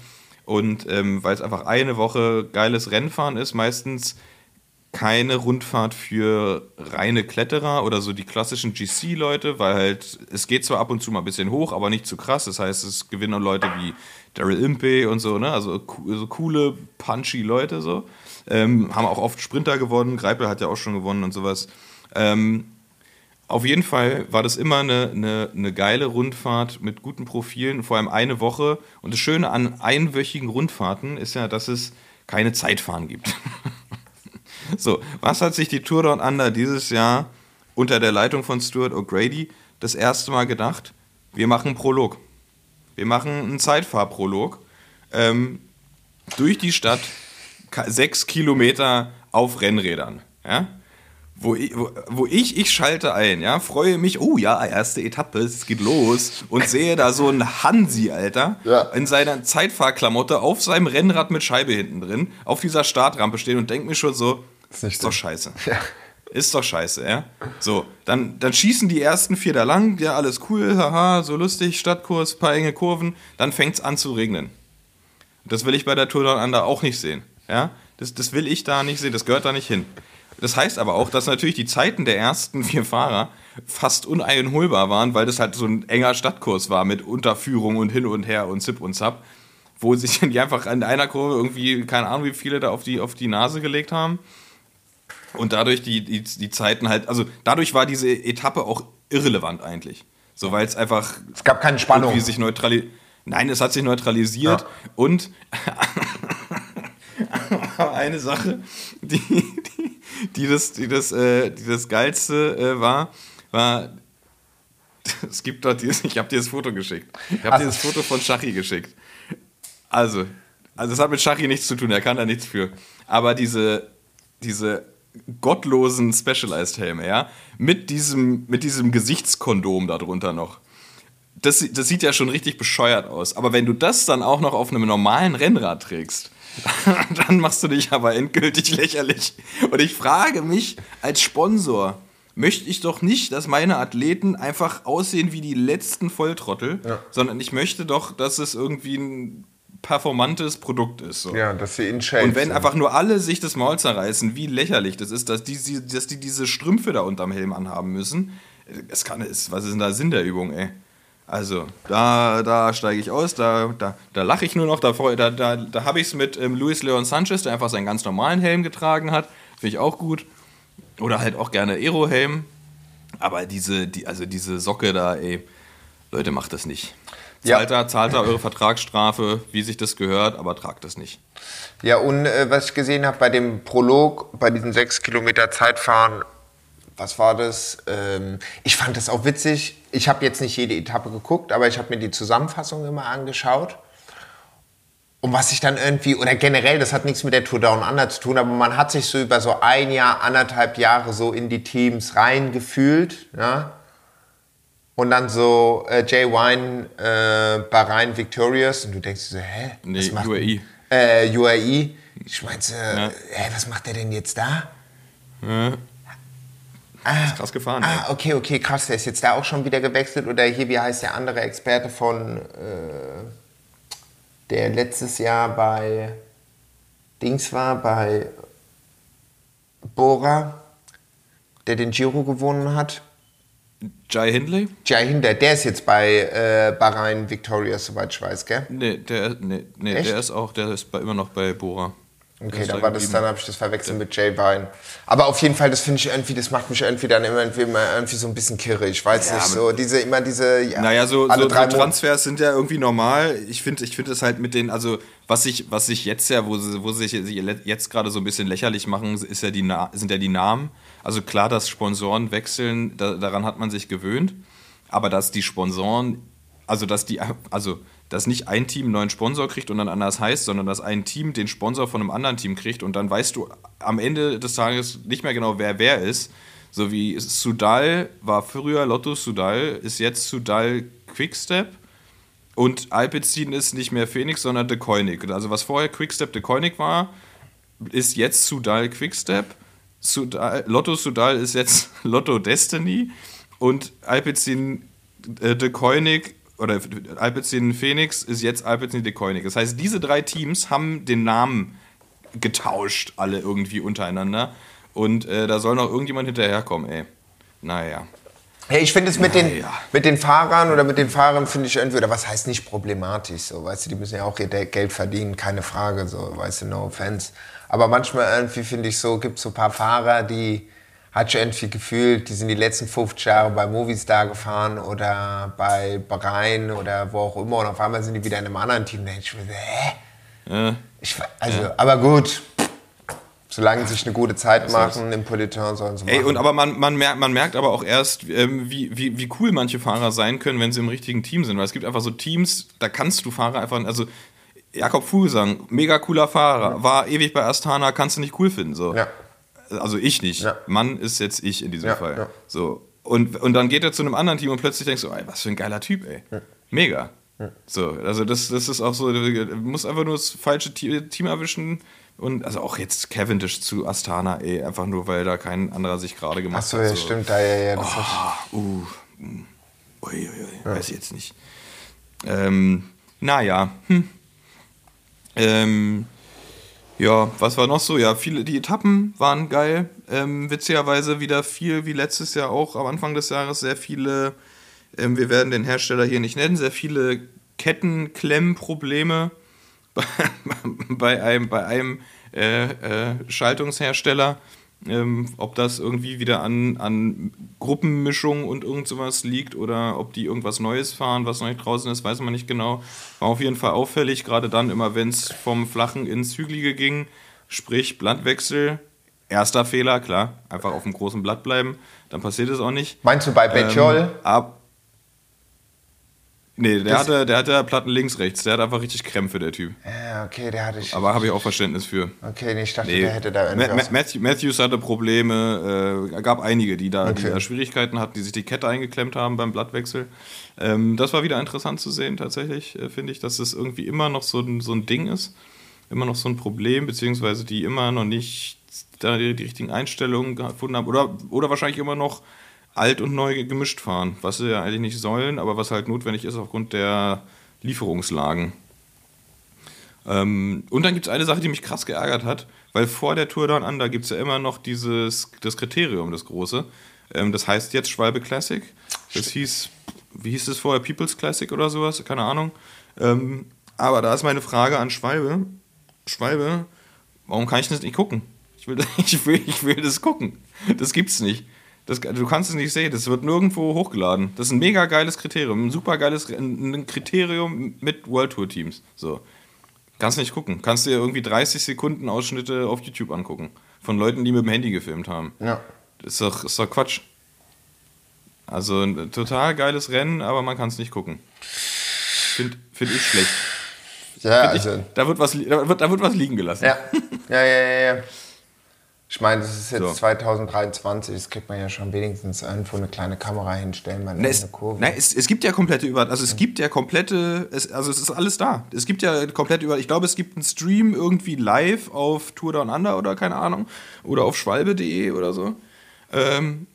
Und ähm, weil es einfach eine Woche geiles Rennfahren ist, meistens keine Rundfahrt für reine Kletterer oder so die klassischen GC-Leute, weil halt, es geht zwar ab und zu mal ein bisschen hoch, aber nicht zu krass. Das heißt, es gewinnen Leute wie Daryl Impey und so, ne? Also so coole, punchy Leute so. Ähm, haben auch oft Sprinter gewonnen, Greipel hat ja auch schon gewonnen und sowas. Ähm, auf jeden Fall war das immer eine, eine, eine geile Rundfahrt mit guten Profilen, vor allem eine Woche. Und das Schöne an einwöchigen Rundfahrten ist ja, dass es keine Zeitfahren gibt. so, was hat sich die Tour Down Under dieses Jahr unter der Leitung von Stuart O'Grady das erste Mal gedacht? Wir machen einen Prolog. Wir machen einen Zeitfahrprolog ähm, durch die Stadt, sechs Kilometer auf Rennrädern. Ja? wo ich, wo, wo ich, ich schalte ein, ja, freue mich, oh ja, erste Etappe, es geht los und sehe da so einen Hansi, Alter, Ja. in seiner Zeitfahrklamotte auf seinem Rennrad mit Scheibe hinten drin, auf dieser Startrampe stehen und denke mir schon so, Ist ist doch scheiße. Ja. Ist doch scheiße, ja. So, dann, dann schießen die ersten vier da lang, ja, alles cool, haha, so lustig, Stadtkurs, paar enge Kurven, dann fängt's an zu regnen. Das will ich bei der Tour Down Under auch nicht sehen, ja. Das, das will ich da nicht sehen, das gehört da nicht hin. Das heißt aber auch, dass natürlich die Zeiten der ersten vier Fahrer fast uneinholbar waren, weil das halt so ein enger Stadtkurs war mit Unterführung und hin und her und zip und zap, wo sich die einfach in einer Kurve irgendwie, keine Ahnung, wie viele da auf die, auf die Nase gelegt haben. Und dadurch die, die, die Zeiten halt, also dadurch war diese Etappe auch irrelevant eigentlich. So, weil es einfach Es gab keine Spannung. irgendwie sich neutralisiert. Nein, es hat sich neutralisiert Ja. und aber eine Sache, die, die, die das, die das, äh, die das geilste äh, war, war, es gibt dort dieses, ich habe dir das Foto geschickt. Ich habe dir das Foto von Shachi geschickt. Also, also es hat mit Shachi nichts zu tun, er kann da nichts für. Aber diese, diese gottlosen Specialized Helme, ja, mit diesem, mit diesem Gesichtskondom darunter noch. Das, das sieht ja schon richtig bescheuert aus. Aber wenn du das dann auch noch auf einem normalen Rennrad trägst, dann machst du dich aber endgültig lächerlich. Und ich frage mich als Sponsor, möchte ich doch nicht, dass meine Athleten einfach aussehen wie die letzten Volltrottel, sondern ich möchte doch, dass es irgendwie ein performantes Produkt ist. So. Ja, dass sie in Shape Und wenn sind. einfach nur alle sich das Maul zerreißen, wie lächerlich das ist, dass die, dass die diese Strümpfe da unterm Helm anhaben müssen. Es kann, es, was ist denn da Sinn der Übung, ey? Also, da, da steige ich aus, da, da, da lache ich nur noch, da, da, da, da habe ich es mit ähm, Luis Leon Sanchez, der einfach seinen ganz normalen Helm getragen hat. Finde ich auch gut. Oder halt auch gerne Aero-Helm. Aber diese, die, also diese Socke da, ey, Leute, macht das nicht. Ja. Zahlt da, zahlt da eure Vertragsstrafe, wie sich das gehört, aber tragt das nicht. Ja, und äh, was ich gesehen habe bei dem Prolog, bei diesen sechs Kilometer Zeitfahren, was war das? Ähm, ich fand das auch witzig. Ich habe jetzt nicht jede Etappe geguckt, aber ich habe mir die Zusammenfassung immer angeschaut. Und was ich dann irgendwie, oder generell, das hat nichts mit der Tour Down Under zu tun, aber man hat sich so über so ein Jahr, anderthalb Jahre so in die Teams reingefühlt. Ja? Und dann so äh, Jay Wine, äh, Bahrain Victorious. Und du denkst so, hä? Nee, was macht UAE. äh, UAE. Ich meinte, Ja. hä, was macht der denn jetzt da? Ist krass gefahren. Ah, okay, okay, krass, der ist jetzt da auch schon wieder gewechselt. Oder hier, wie heißt der andere Experte von, äh, der letztes Jahr bei Dings war, bei Bora, der den Giro gewonnen hat? Jai Hindley? Jai Hinder, der ist jetzt bei äh, Bahrain Victoria, soweit ich weiß, gell? Nee, der, nee, nee der ist auch, der ist bei, immer noch bei Bora. Okay, dann da war das, dann habe ich das verwechselt mit Jay Vine. Aber auf jeden Fall, das finde ich irgendwie, das macht mich irgendwie dann immer irgendwie, immer irgendwie so ein bisschen kirre. Ich weiß nicht, so diese, immer diese, ja, Naja, so, so, drei so. Transfers sind ja irgendwie normal. Ich finde ich finde es halt mit den, also was sich was sich jetzt ja, wo sie, wo sie sich jetzt gerade so ein bisschen lächerlich machen, ist ja die Na sind ja die Namen. Also klar, dass Sponsoren wechseln, da, daran hat man sich gewöhnt. Aber dass die Sponsoren, also dass die, also dass nicht ein Team einen neuen Sponsor kriegt und dann anders heißt, sondern dass ein Team den Sponsor von einem anderen Team kriegt und dann weißt du am Ende des Tages nicht mehr genau, wer wer ist. So wie Sudal war früher Lotto Sudal, ist jetzt Sudal Quickstep. Und Alpecin ist nicht mehr Phoenix, sondern De Koenig. Also was vorher Quickstep De Koenig war, ist jetzt Sudal Quickstep. Sudal, Lotto Sudal ist jetzt Lotto Destiny. Und Alpecin äh, De Koenig oder Alpecin Phoenix ist jetzt Alpecin De Koenig. Das heißt, diese drei Teams haben den Namen getauscht, alle irgendwie untereinander. Und äh, da soll noch irgendjemand hinterherkommen, ey. Naja. Hey, ich finde es mit den, Ja. mit den Fahrern oder mit den Fahrern finde ich irgendwie, oder was heißt nicht problematisch, so, weißt du, die müssen ja auch ihr Geld verdienen, keine Frage, so, weißt du, no offense. Aber manchmal irgendwie finde ich so, gibt es so ein paar Fahrer, die, hat schon irgendwie gefühlt, die sind die letzten 50 Jahre bei Movistar gefahren oder bei Bahrain oder wo auch immer und auf einmal sind die wieder in einem anderen Team. Da ich mir so, hä? Ja. Ich, also, aber gut. Solange sie sich eine gute Zeit machen im Peloton, sollen sie machen. Ey, und aber man, man, merkt, man merkt aber auch erst, ähm, wie, wie, wie cool manche Fahrer sein können, wenn sie im richtigen Team sind. Weil es gibt einfach so Teams, da kannst du Fahrer einfach, also Jakob Fuglsang, mega cooler Fahrer, war ewig bei Astana, kannst du nicht cool finden. So. Ja. Also ich nicht. Ja. Mann ist jetzt ich in diesem Ja, Fall. ja. So. Und, und dann geht er zu einem anderen Team und plötzlich denkst du, ey, was für ein geiler Typ, ey. Mega. So, also das, das ist auch so, du musst einfach nur das falsche Te- Team erwischen. Und also auch jetzt Cavendish zu Astana, ey, einfach nur, weil da kein anderer sich gerade gemacht Achso, hat. ja, so. stimmt, da, ja, ja, das Ah, uh, mm. ui, ui, ui, weiß ich jetzt nicht. Ähm, naja, hm. Ähm, ja, was war noch so? Ja, viele, die Etappen waren geil. Ähm, witzigerweise wieder viel, wie letztes Jahr auch, am Anfang des Jahres sehr viele, ähm, wir werden den Hersteller hier nicht nennen, sehr viele Kettenklemmprobleme bei, bei einem, bei einem äh, äh, Schaltungshersteller. Ähm, ob das irgendwie wieder an, an Gruppenmischung und irgend sowas liegt oder ob die irgendwas Neues fahren, was noch nicht draußen ist, weiß man nicht genau. War auf jeden Fall auffällig, gerade dann immer, wenn es vom Flachen ins Hügelige ging, sprich Blattwechsel. Erster Fehler, klar, einfach auf dem großen Blatt bleiben, dann passiert es auch nicht. Meinst du bei Betjol? Ähm, ab, nee, der Das- hatte, der hatte Platten links, rechts. Der hat einfach richtig Krämpfe, der Typ. ja, okay, der hatte ich. Aber habe ich auch Verständnis für. okay, nee, ich dachte, Nee. der hätte da irgendwie. Ma- Matthew, Matthews hatte Probleme, äh, gab einige, die da, die Okay. da Schwierigkeiten hatten, die sich die Kette eingeklemmt haben beim Blattwechsel. Ähm, das war wieder interessant zu sehen, tatsächlich, äh, finde ich, dass es irgendwie immer noch so ein, so ein Ding ist. Immer noch so ein Problem, beziehungsweise die immer noch nicht da die, die richtigen Einstellungen gefunden haben. Oder, oder wahrscheinlich immer noch alt und neu gemischt fahren, was sie ja eigentlich nicht sollen, aber was halt notwendig ist aufgrund der Lieferungslagen. Ähm, und dann gibt es eine Sache, die mich krass geärgert hat, weil vor der Tour Down Under gibt es ja immer noch dieses, das Kriterium, das große. Ähm, das heißt jetzt Schwalbe Classic. Das hieß, wie hieß es vorher, People's Classic oder sowas? Keine Ahnung. Ähm, aber da ist meine Frage an Schwalbe. Schwalbe, warum kann ich das nicht gucken? Ich will, ich will, ich will das gucken. Das gibt's nicht. Das, du kannst es nicht sehen, das wird nirgendwo hochgeladen. Das ist ein mega geiles Kriterium, ein super geiles ein Kriterium mit World Tour Teams. So. Kannst nicht gucken. Kannst dir irgendwie 30 Sekunden Ausschnitte auf YouTube angucken. Von Leuten, die mit dem Handy gefilmt haben. Ja. Das ist doch, ist doch Quatsch. Also ein total geiles Rennen, aber man kann es nicht gucken. Finde find ich schlecht. Ja, Find also. ich, da, wird was, da, wird, da wird was liegen gelassen. Ja, ja, ja, ja. ja. Ich meine, das ist jetzt So. 2023, das kriegt man ja schon wenigstens irgendwo eine kleine Kamera hinstellen, man Ne, eine Kurve. ne, es, es gibt ja komplette über, also es gibt ja komplette, es, also es ist alles da. Es gibt ja komplett über, ich glaube, es gibt einen Stream irgendwie live auf Tour Down Under oder keine Ahnung oder auf schwalbe.de oder so. Ähm,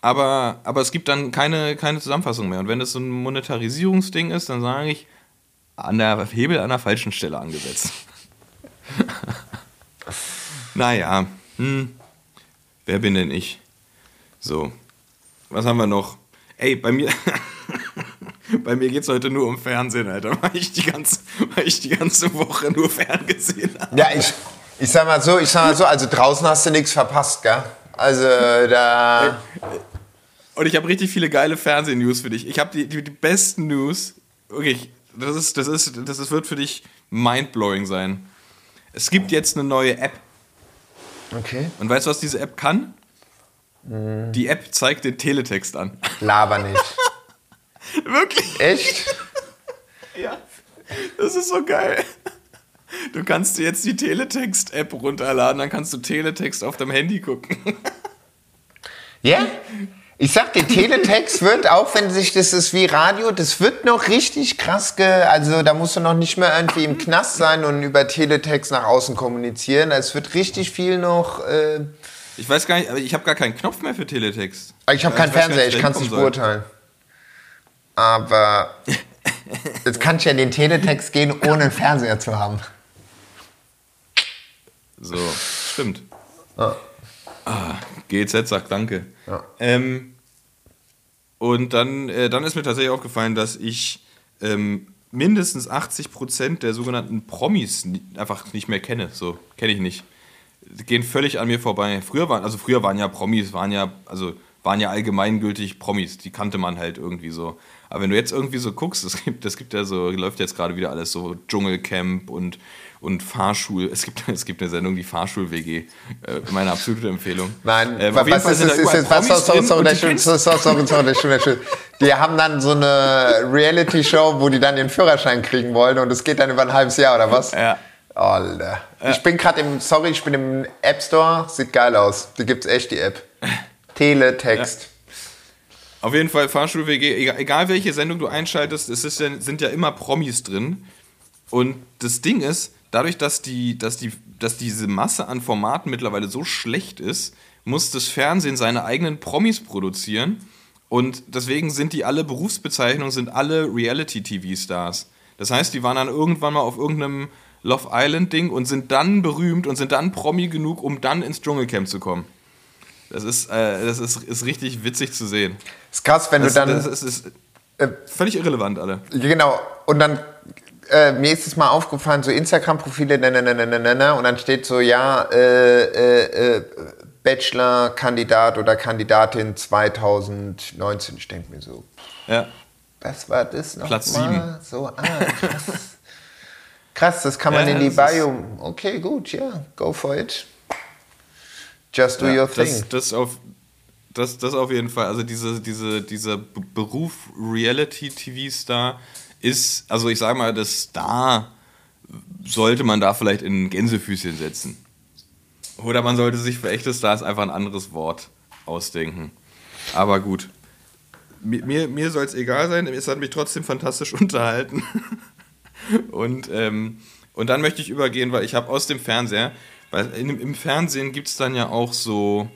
aber, aber es gibt dann keine, keine Zusammenfassung mehr. Und wenn das so ein Monetarisierungsding ist, dann sage ich, an der Hebel an der falschen Stelle angesetzt. naja, hm, wer bin denn ich? So, was haben wir noch? Ey, bei mir, bei mir geht es heute nur um Fernsehen, Alter, weil ich die ganze, weil ich die ganze Woche nur ferngesehen habe. Ja, ich, Ich sag mal so, ich sag mal so, also draußen hast du nichts verpasst, gell? Also da. Und ich habe richtig viele geile Fernsehnews für dich. Ich habe die, die, die besten News. Wirklich, das ist, das ist, das ist, wird für dich mindblowing sein. Es gibt jetzt eine neue App. Okay. Und weißt du, was diese App kann? Die App zeigt den Teletext an. Laber nicht. Wirklich? Echt? Ja. Das ist so geil. Du kannst dir jetzt die Teletext-App runterladen, dann kannst du Teletext auf deinem Handy gucken. Ja? Ich sag dir, Teletext wird, auch wenn sich das ist wie Radio, das wird noch richtig krass, ge also da musst du noch nicht mehr irgendwie im Knast sein und über Teletext nach außen kommunizieren. Es wird richtig viel noch. Äh, Ich weiß gar nicht, ich habe gar keinen Knopf mehr für Teletext. ich habe keinen Fernseher, ich kann es nicht beurteilen. Aber jetzt kann ich ja in den Teletext gehen, ohne einen Fernseher zu haben. So, stimmt. Ah, GZ sagt danke. Ja. Ähm, und dann, äh, dann ist mir tatsächlich aufgefallen, dass ich ähm, mindestens 80% der sogenannten Promis einfach nicht mehr kenne. So, kenne ich nicht. Die gehen völlig an mir vorbei. Früher waren, also früher waren ja Promis, waren ja, also waren ja allgemeingültig Promis, die kannte man halt irgendwie so. Aber wenn du jetzt irgendwie so guckst, es gibt, es gibt ja so, läuft jetzt gerade wieder alles so Dschungelcamp und, und Fahrschul. Es gibt, es gibt eine Sendung, die Fahrschul-WG. Äh, meine absolute Empfehlung. Nein, Ähm, was ist Ist überall jetzt, was, sorry, sorry, sorry, sorry, sorry, sorry, stimmt. Die haben dann so eine Reality-Show, wo die dann ihren Führerschein kriegen wollen und es geht dann über ein halbes Jahr, oder was? Ja. Alter. Ich bin gerade im, sorry, ich bin im App Store, sieht geil aus. Da gibt's echt die App. Teletext. Auf jeden Fall Fahrschul-WG, egal, egal welche Sendung du einschaltest, es ist ja, sind ja immer Promis drin. Und das Ding ist, dadurch, dass, die, dass, die, dass diese Masse an Formaten mittlerweile so schlecht ist, muss das Fernsehen seine eigenen Promis produzieren. Und deswegen sind die alle Berufsbezeichnungen, sind alle Reality-TV-Stars. Das heißt, die waren dann irgendwann mal auf irgendeinem Love Island-Ding und sind dann berühmt und sind dann Promi genug, um dann ins Dschungelcamp zu kommen. Das ist, äh, das ist, ist richtig witzig zu sehen. Ist krass, wenn Das, du dann. das ist, ist äh, völlig irrelevant, alle. Genau, und dann, äh, mir ist es mal aufgefallen, so Instagram-Profile, ne, ne, ne, ne, ne, ne, und dann steht so, ja, äh, äh, äh, Bachelor-Kandidat oder Kandidatin 2019. Ich denke mir so, Ja. was war das noch Platz mal? sieben. So, ah, krass. krass, das kann man Ja, in die Bio. Okay, gut, ja, go for it. Just do ja your thing. das, das, auf, das, das auf jeden Fall. Also diese, diese, dieser Beruf Reality-TV-Star ist, also ich sage mal, das Star sollte man da vielleicht in Gänsefüßchen setzen. Oder man sollte sich für echte Stars einfach ein anderes Wort ausdenken. Aber gut. Mir, mir, mir soll es egal sein, es hat mich trotzdem fantastisch unterhalten. Und, ähm, und dann möchte ich übergehen, weil ich habe aus dem Fernseher, weil in, im Fernsehen gibt es dann ja auch so,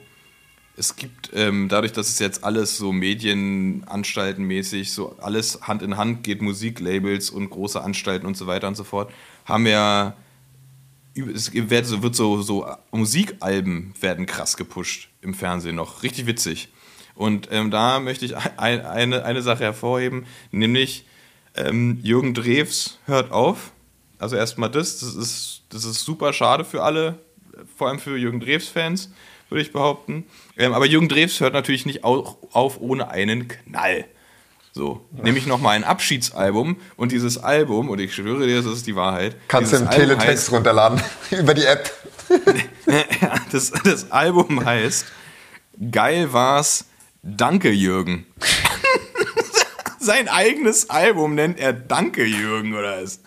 es gibt, ähm, dadurch, dass es jetzt alles so Medienanstaltenmäßig, so alles Hand in Hand geht, Musiklabels und große Anstalten und so weiter und so fort, haben ja, es wird so, wird so, so Musikalben werden krass gepusht im Fernsehen noch. Richtig witzig. Und ähm, da möchte ich ein, eine, eine Sache hervorheben, nämlich ähm, Jürgen Drews hört auf. Also erstmal das, das ist, das ist super schade für alle, vor allem für Jürgen Drews-Fans, würde ich behaupten. Ähm, aber Jürgen Drews hört natürlich nicht au- auf ohne einen Knall. So, nämlich nochmal ein Abschiedsalbum und dieses Album, und ich schwöre dir, das ist die Wahrheit. Kannst du im Album Teletext heißt- runterladen über die App. das, das Album heißt Geil war's, danke Jürgen. Sein eigenes Album nennt er Danke Jürgen oder was?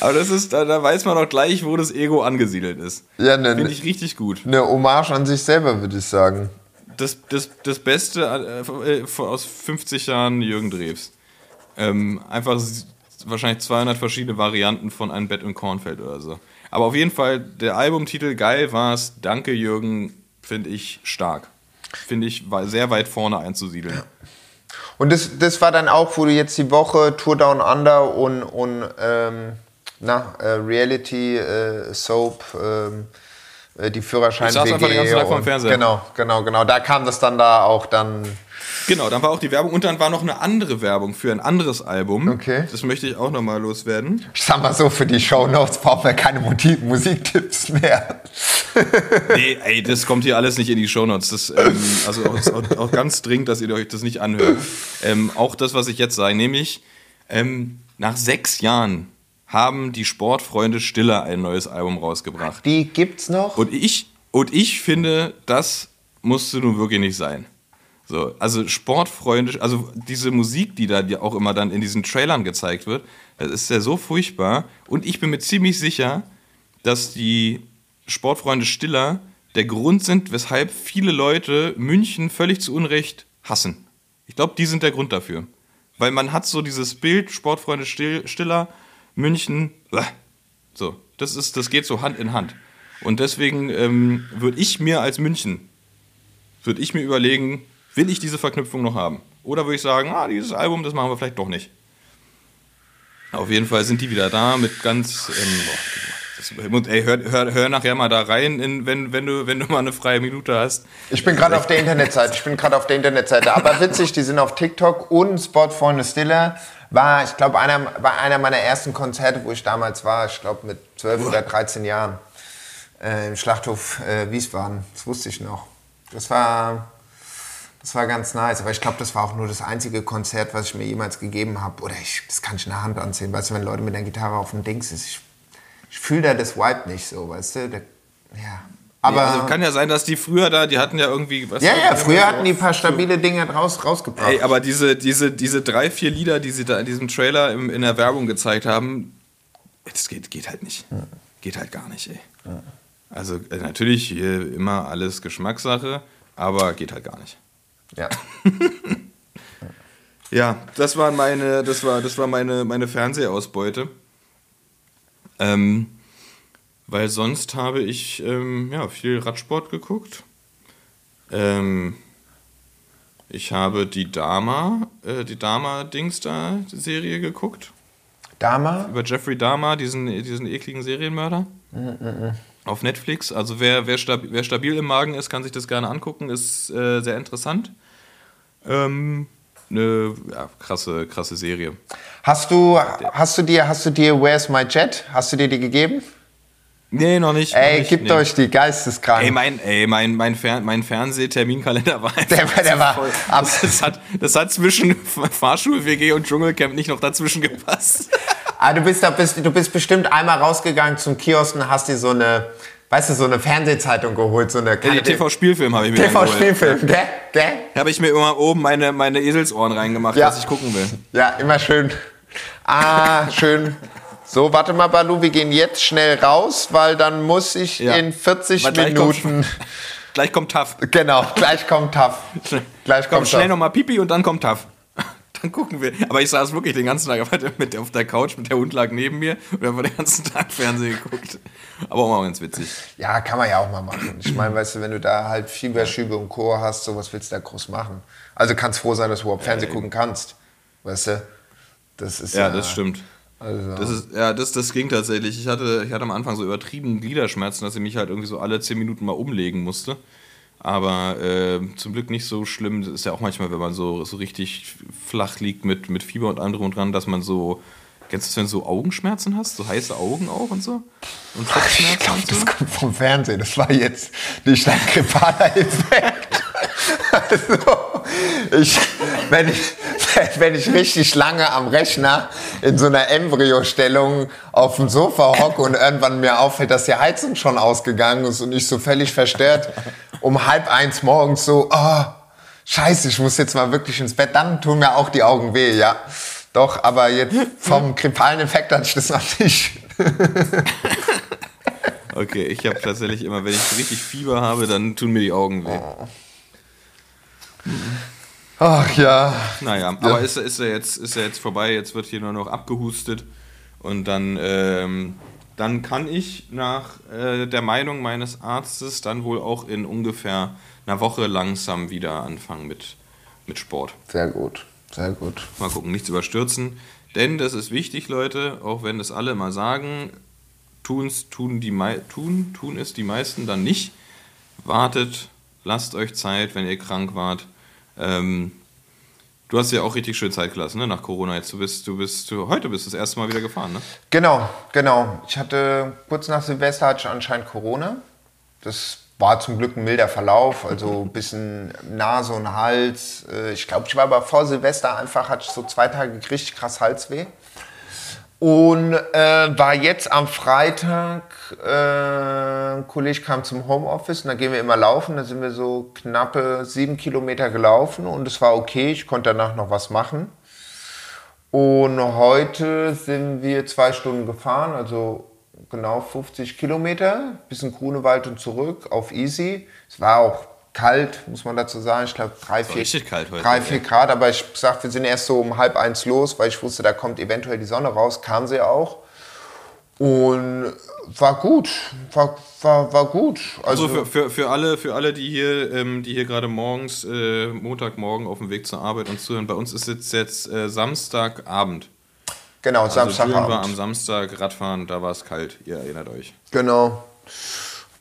Aber das ist, da, da weiß man doch gleich, wo das Ego angesiedelt ist. Ja, ne, Finde ne, ich richtig gut. eine Hommage an sich selber, würde ich sagen. Das, das, das Beste äh, von- aus 50 Jahren Jürgen Drews. Ähm, einfach wahrscheinlich 200 verschiedene Varianten von einem Bett in Kornfeld oder so. Aber auf jeden Fall, der Albumtitel Geil war's, Danke Jürgen, finde ich stark. Finde ich war sehr weit vorne einzusiedeln. Und das, das war dann auch, wo du jetzt die Woche Tour Down Under und, und ähm, na, äh, Reality äh, Soap ähm, äh, die Führerschein Ich saß einfach den ganzen Tag vorm Fernseher. Genau, genau, genau. Da kam das dann da auch dann. Genau, dann war auch die Werbung und dann war noch eine andere Werbung für ein anderes Album. Okay. Das möchte ich auch nochmal loswerden. Ich sag mal so, für die Shownotes brauchen wir keine Musiktipps mehr. Nee, ey, das kommt hier alles nicht in die Shownotes. Das, ähm, also auch, auch ganz dringend, dass ihr euch das nicht anhört. Ähm, auch das, was ich jetzt sage, nämlich ähm, nach sechs Jahren haben die Sportfreunde Stiller ein neues Album rausgebracht. Die gibt's noch. Und ich, und ich finde, das musste nun wirklich nicht sein. So, also Sportfreunde, also diese Musik, die da die auch immer dann in diesen Trailern gezeigt wird, das ist ja so furchtbar. Und ich bin mir ziemlich sicher, dass die Sportfreunde Stiller der Grund sind, weshalb viele Leute München völlig zu Unrecht hassen. Ich glaube, die sind der Grund dafür. Weil man hat so dieses Bild, Sportfreunde Still- Stiller, München, so, das, ist, das geht so Hand in Hand. Und deswegen ähm, würde ich mir als München, würde ich mir überlegen, will ich diese Verknüpfung noch haben? Oder würde ich sagen, ah, dieses Album, das machen wir vielleicht doch nicht. Auf jeden Fall sind die wieder da mit ganz. Ähm, boah, das, ey, hör, hör, hör nachher mal da rein, in, wenn, wenn, du, wenn du mal eine freie Minute hast. Ich bin gerade auf der Internetseite. Ich bin gerade auf der Internetseite. Aber witzig, die sind auf TikTok und Sportfreunde Stiller. War, ich glaube, einer, war einer meiner ersten Konzerte, wo ich damals war. Ich glaube, mit 12 oder 13 Jahren. Äh, Im Schlachthof äh, Wiesbaden. Das wusste ich noch. Das war, das war ganz nice. Aber ich glaube, das war auch nur das einzige Konzert, was ich mir jemals gegeben habe. Oder ich, das kann ich in der Hand anziehen. Weißt du, wenn Leute mit der Gitarre auf dem Dings ist. Ich, ich fühle da das Vibe nicht so, weißt du? Der, ja. Aber. also kann ja sein, dass die früher da, die hatten ja irgendwie. Was Ja, ja, früher hatten die ein paar stabile Dinge raus, rausgebracht. Ey, aber diese, diese, diese drei, vier Lieder, die sie da in diesem Trailer im, in der Werbung gezeigt haben, das geht, geht halt nicht. Geht halt gar nicht, ey. Also äh, natürlich immer alles Geschmackssache, aber geht halt gar nicht. Ja. Ja, das war meine, das war, das war meine, meine Fernsehausbeute. Ähm, weil sonst habe ich ähm, ja, viel Radsport geguckt. Ähm, ich habe die Dama, äh, die Dama-Dings da Serie geguckt. Dama? Über Jeffrey Dahmer, diesen, diesen ekligen Serienmörder. Auf Netflix. Also wer, wer, stab, wer stabil im Magen ist, kann sich das gerne angucken. Ist äh, sehr interessant. Ähm, eine ja, krasse, krasse Serie. Hast du, hast du dir, hast du dir Where's My Jet? Hast du dir die gegeben? Nee, noch nicht. Ey, noch nicht, gebt nee. euch die geisteskrank. Ey, mein, ey, mein, mein, Fer mein Fernsehterminkalender war einfach Der war- der war voll. ab- das, das, hat, das hat zwischen Fahrschul-WG und Dschungelcamp nicht noch dazwischen gepasst. ah, du, bist, da bist, du bist bestimmt einmal rausgegangen zum Kiosk und hast dir so eine, weißt du, so eine Fernsehzeitung geholt, so eine Die TV-Spielfilm habe ich mir. TV-Spielfilm, gell? Gell? Da habe ich mir immer oben meine, meine Eselsohren reingemacht, Ja. was ich gucken will. Ja, immer schön. Ah, schön. So, warte mal, Balu, wir gehen jetzt schnell raus, weil dann muss ich Ja. in 40 Weil kommt- Minuten. Gleich kommt Taff. Genau, gleich kommt Taff. Gleich Komm, kommt schnell nochmal Pipi und dann kommt Taff. Gucken wir. Aber ich saß wirklich den ganzen Tag mit, auf der Couch, mit der Hund lag neben mir und wir haben den ganzen Tag Fernsehen geguckt. Aber auch mal ganz witzig. Ja, kann man ja auch mal machen. Ich meine, weißt du, wenn du da halt Fieberschübe und Co. hast, so was willst du da groß machen? Also kannst froh sein, dass du überhaupt Fernsehen gucken kannst. Weißt du? Das ist Ja, das stimmt. Also, Das ist, ja, das, das ging tatsächlich. Ich hatte, ich hatte am Anfang so übertrieben Gliederschmerzen, dass ich mich halt irgendwie so alle 10 Minuten mal umlegen musste. Aber äh, zum Glück nicht so schlimm. Das ist ja auch manchmal, wenn man so, so richtig flach liegt mit, mit Fieber und drum und dran, dass man so. Kennst du das, wenn du so Augenschmerzen hast? So heiße Augen auch und so? Und ich Kopfschmerzen glaube, und so? das kommt vom Fernsehen. Das war jetzt nicht ein grippaler Effekt. Also, ich, wenn, ich, wenn ich richtig lange am Rechner in so einer Embryostellung auf dem Sofa hocke und irgendwann mir auffällt, dass die Heizung schon ausgegangen ist und ich so völlig verstört um halb eins morgens so, oh, scheiße, ich muss jetzt mal wirklich ins Bett, dann tun mir auch die Augen weh, ja. Doch, aber jetzt vom grippalen Effekt hatte ich das noch nicht. Okay, ich habe tatsächlich immer, wenn ich richtig Fieber habe, dann tun mir die Augen weh. Ach ja. Naja, aber ist, ist, er jetzt, ist er jetzt vorbei, jetzt wird hier nur noch abgehustet und dann, ähm, dann kann ich nach äh, der Meinung meines Arztes dann wohl auch in ungefähr einer Woche langsam wieder anfangen mit, mit Sport. Sehr gut, sehr gut. Mal gucken, nichts überstürzen. Denn das ist wichtig, Leute, auch wenn das alle mal sagen, tun's, tun, die, tun, tun es die meisten dann nicht. Wartet, lasst euch Zeit, wenn ihr krank wart. Ähm, du hast ja auch richtig schön Zeit gelassen, ne, nach Corona. Jetzt du bist, du bist, du, heute bist du das erste Mal wieder gefahren, ne? Genau, genau. Ich hatte kurz nach Silvester hatte ich anscheinend Corona. Das war zum Glück ein milder Verlauf, also ein bisschen Nase und Hals. Äh, Ich glaube, ich war aber vor Silvester einfach, hatte ich so zwei Tage richtig krass Halsweh. Und äh, war jetzt am Freitag, äh, ein Kollege kam zum Homeoffice und da gehen wir immer laufen. Da sind wir so knappe sieben Kilometer gelaufen und es war okay. Ich konnte danach noch was machen. Und heute sind wir zwei Stunden gefahren, also genau 50 Kilometer bis in Grunewald und zurück auf Easy. Es war auch kalt, muss man dazu sagen. Ich glaube, drei, vier, richtig kalt heute, drei, vier Grad. Aber ich gesagt, wir sind erst so um halb eins los, weil ich wusste, da kommt eventuell die Sonne raus. Kam sie auch. Und war gut, war, war, war gut. Also für, für, für, alle, für alle, die hier, ähm, die hier gerade morgens, äh, Montagmorgen auf dem Weg zur Arbeit uns zuhören, bei uns ist jetzt, jetzt äh, Samstagabend. genau, Also Julian war am Samstagabend. Samstag Radfahren, da war es kalt, ihr erinnert euch. Genau.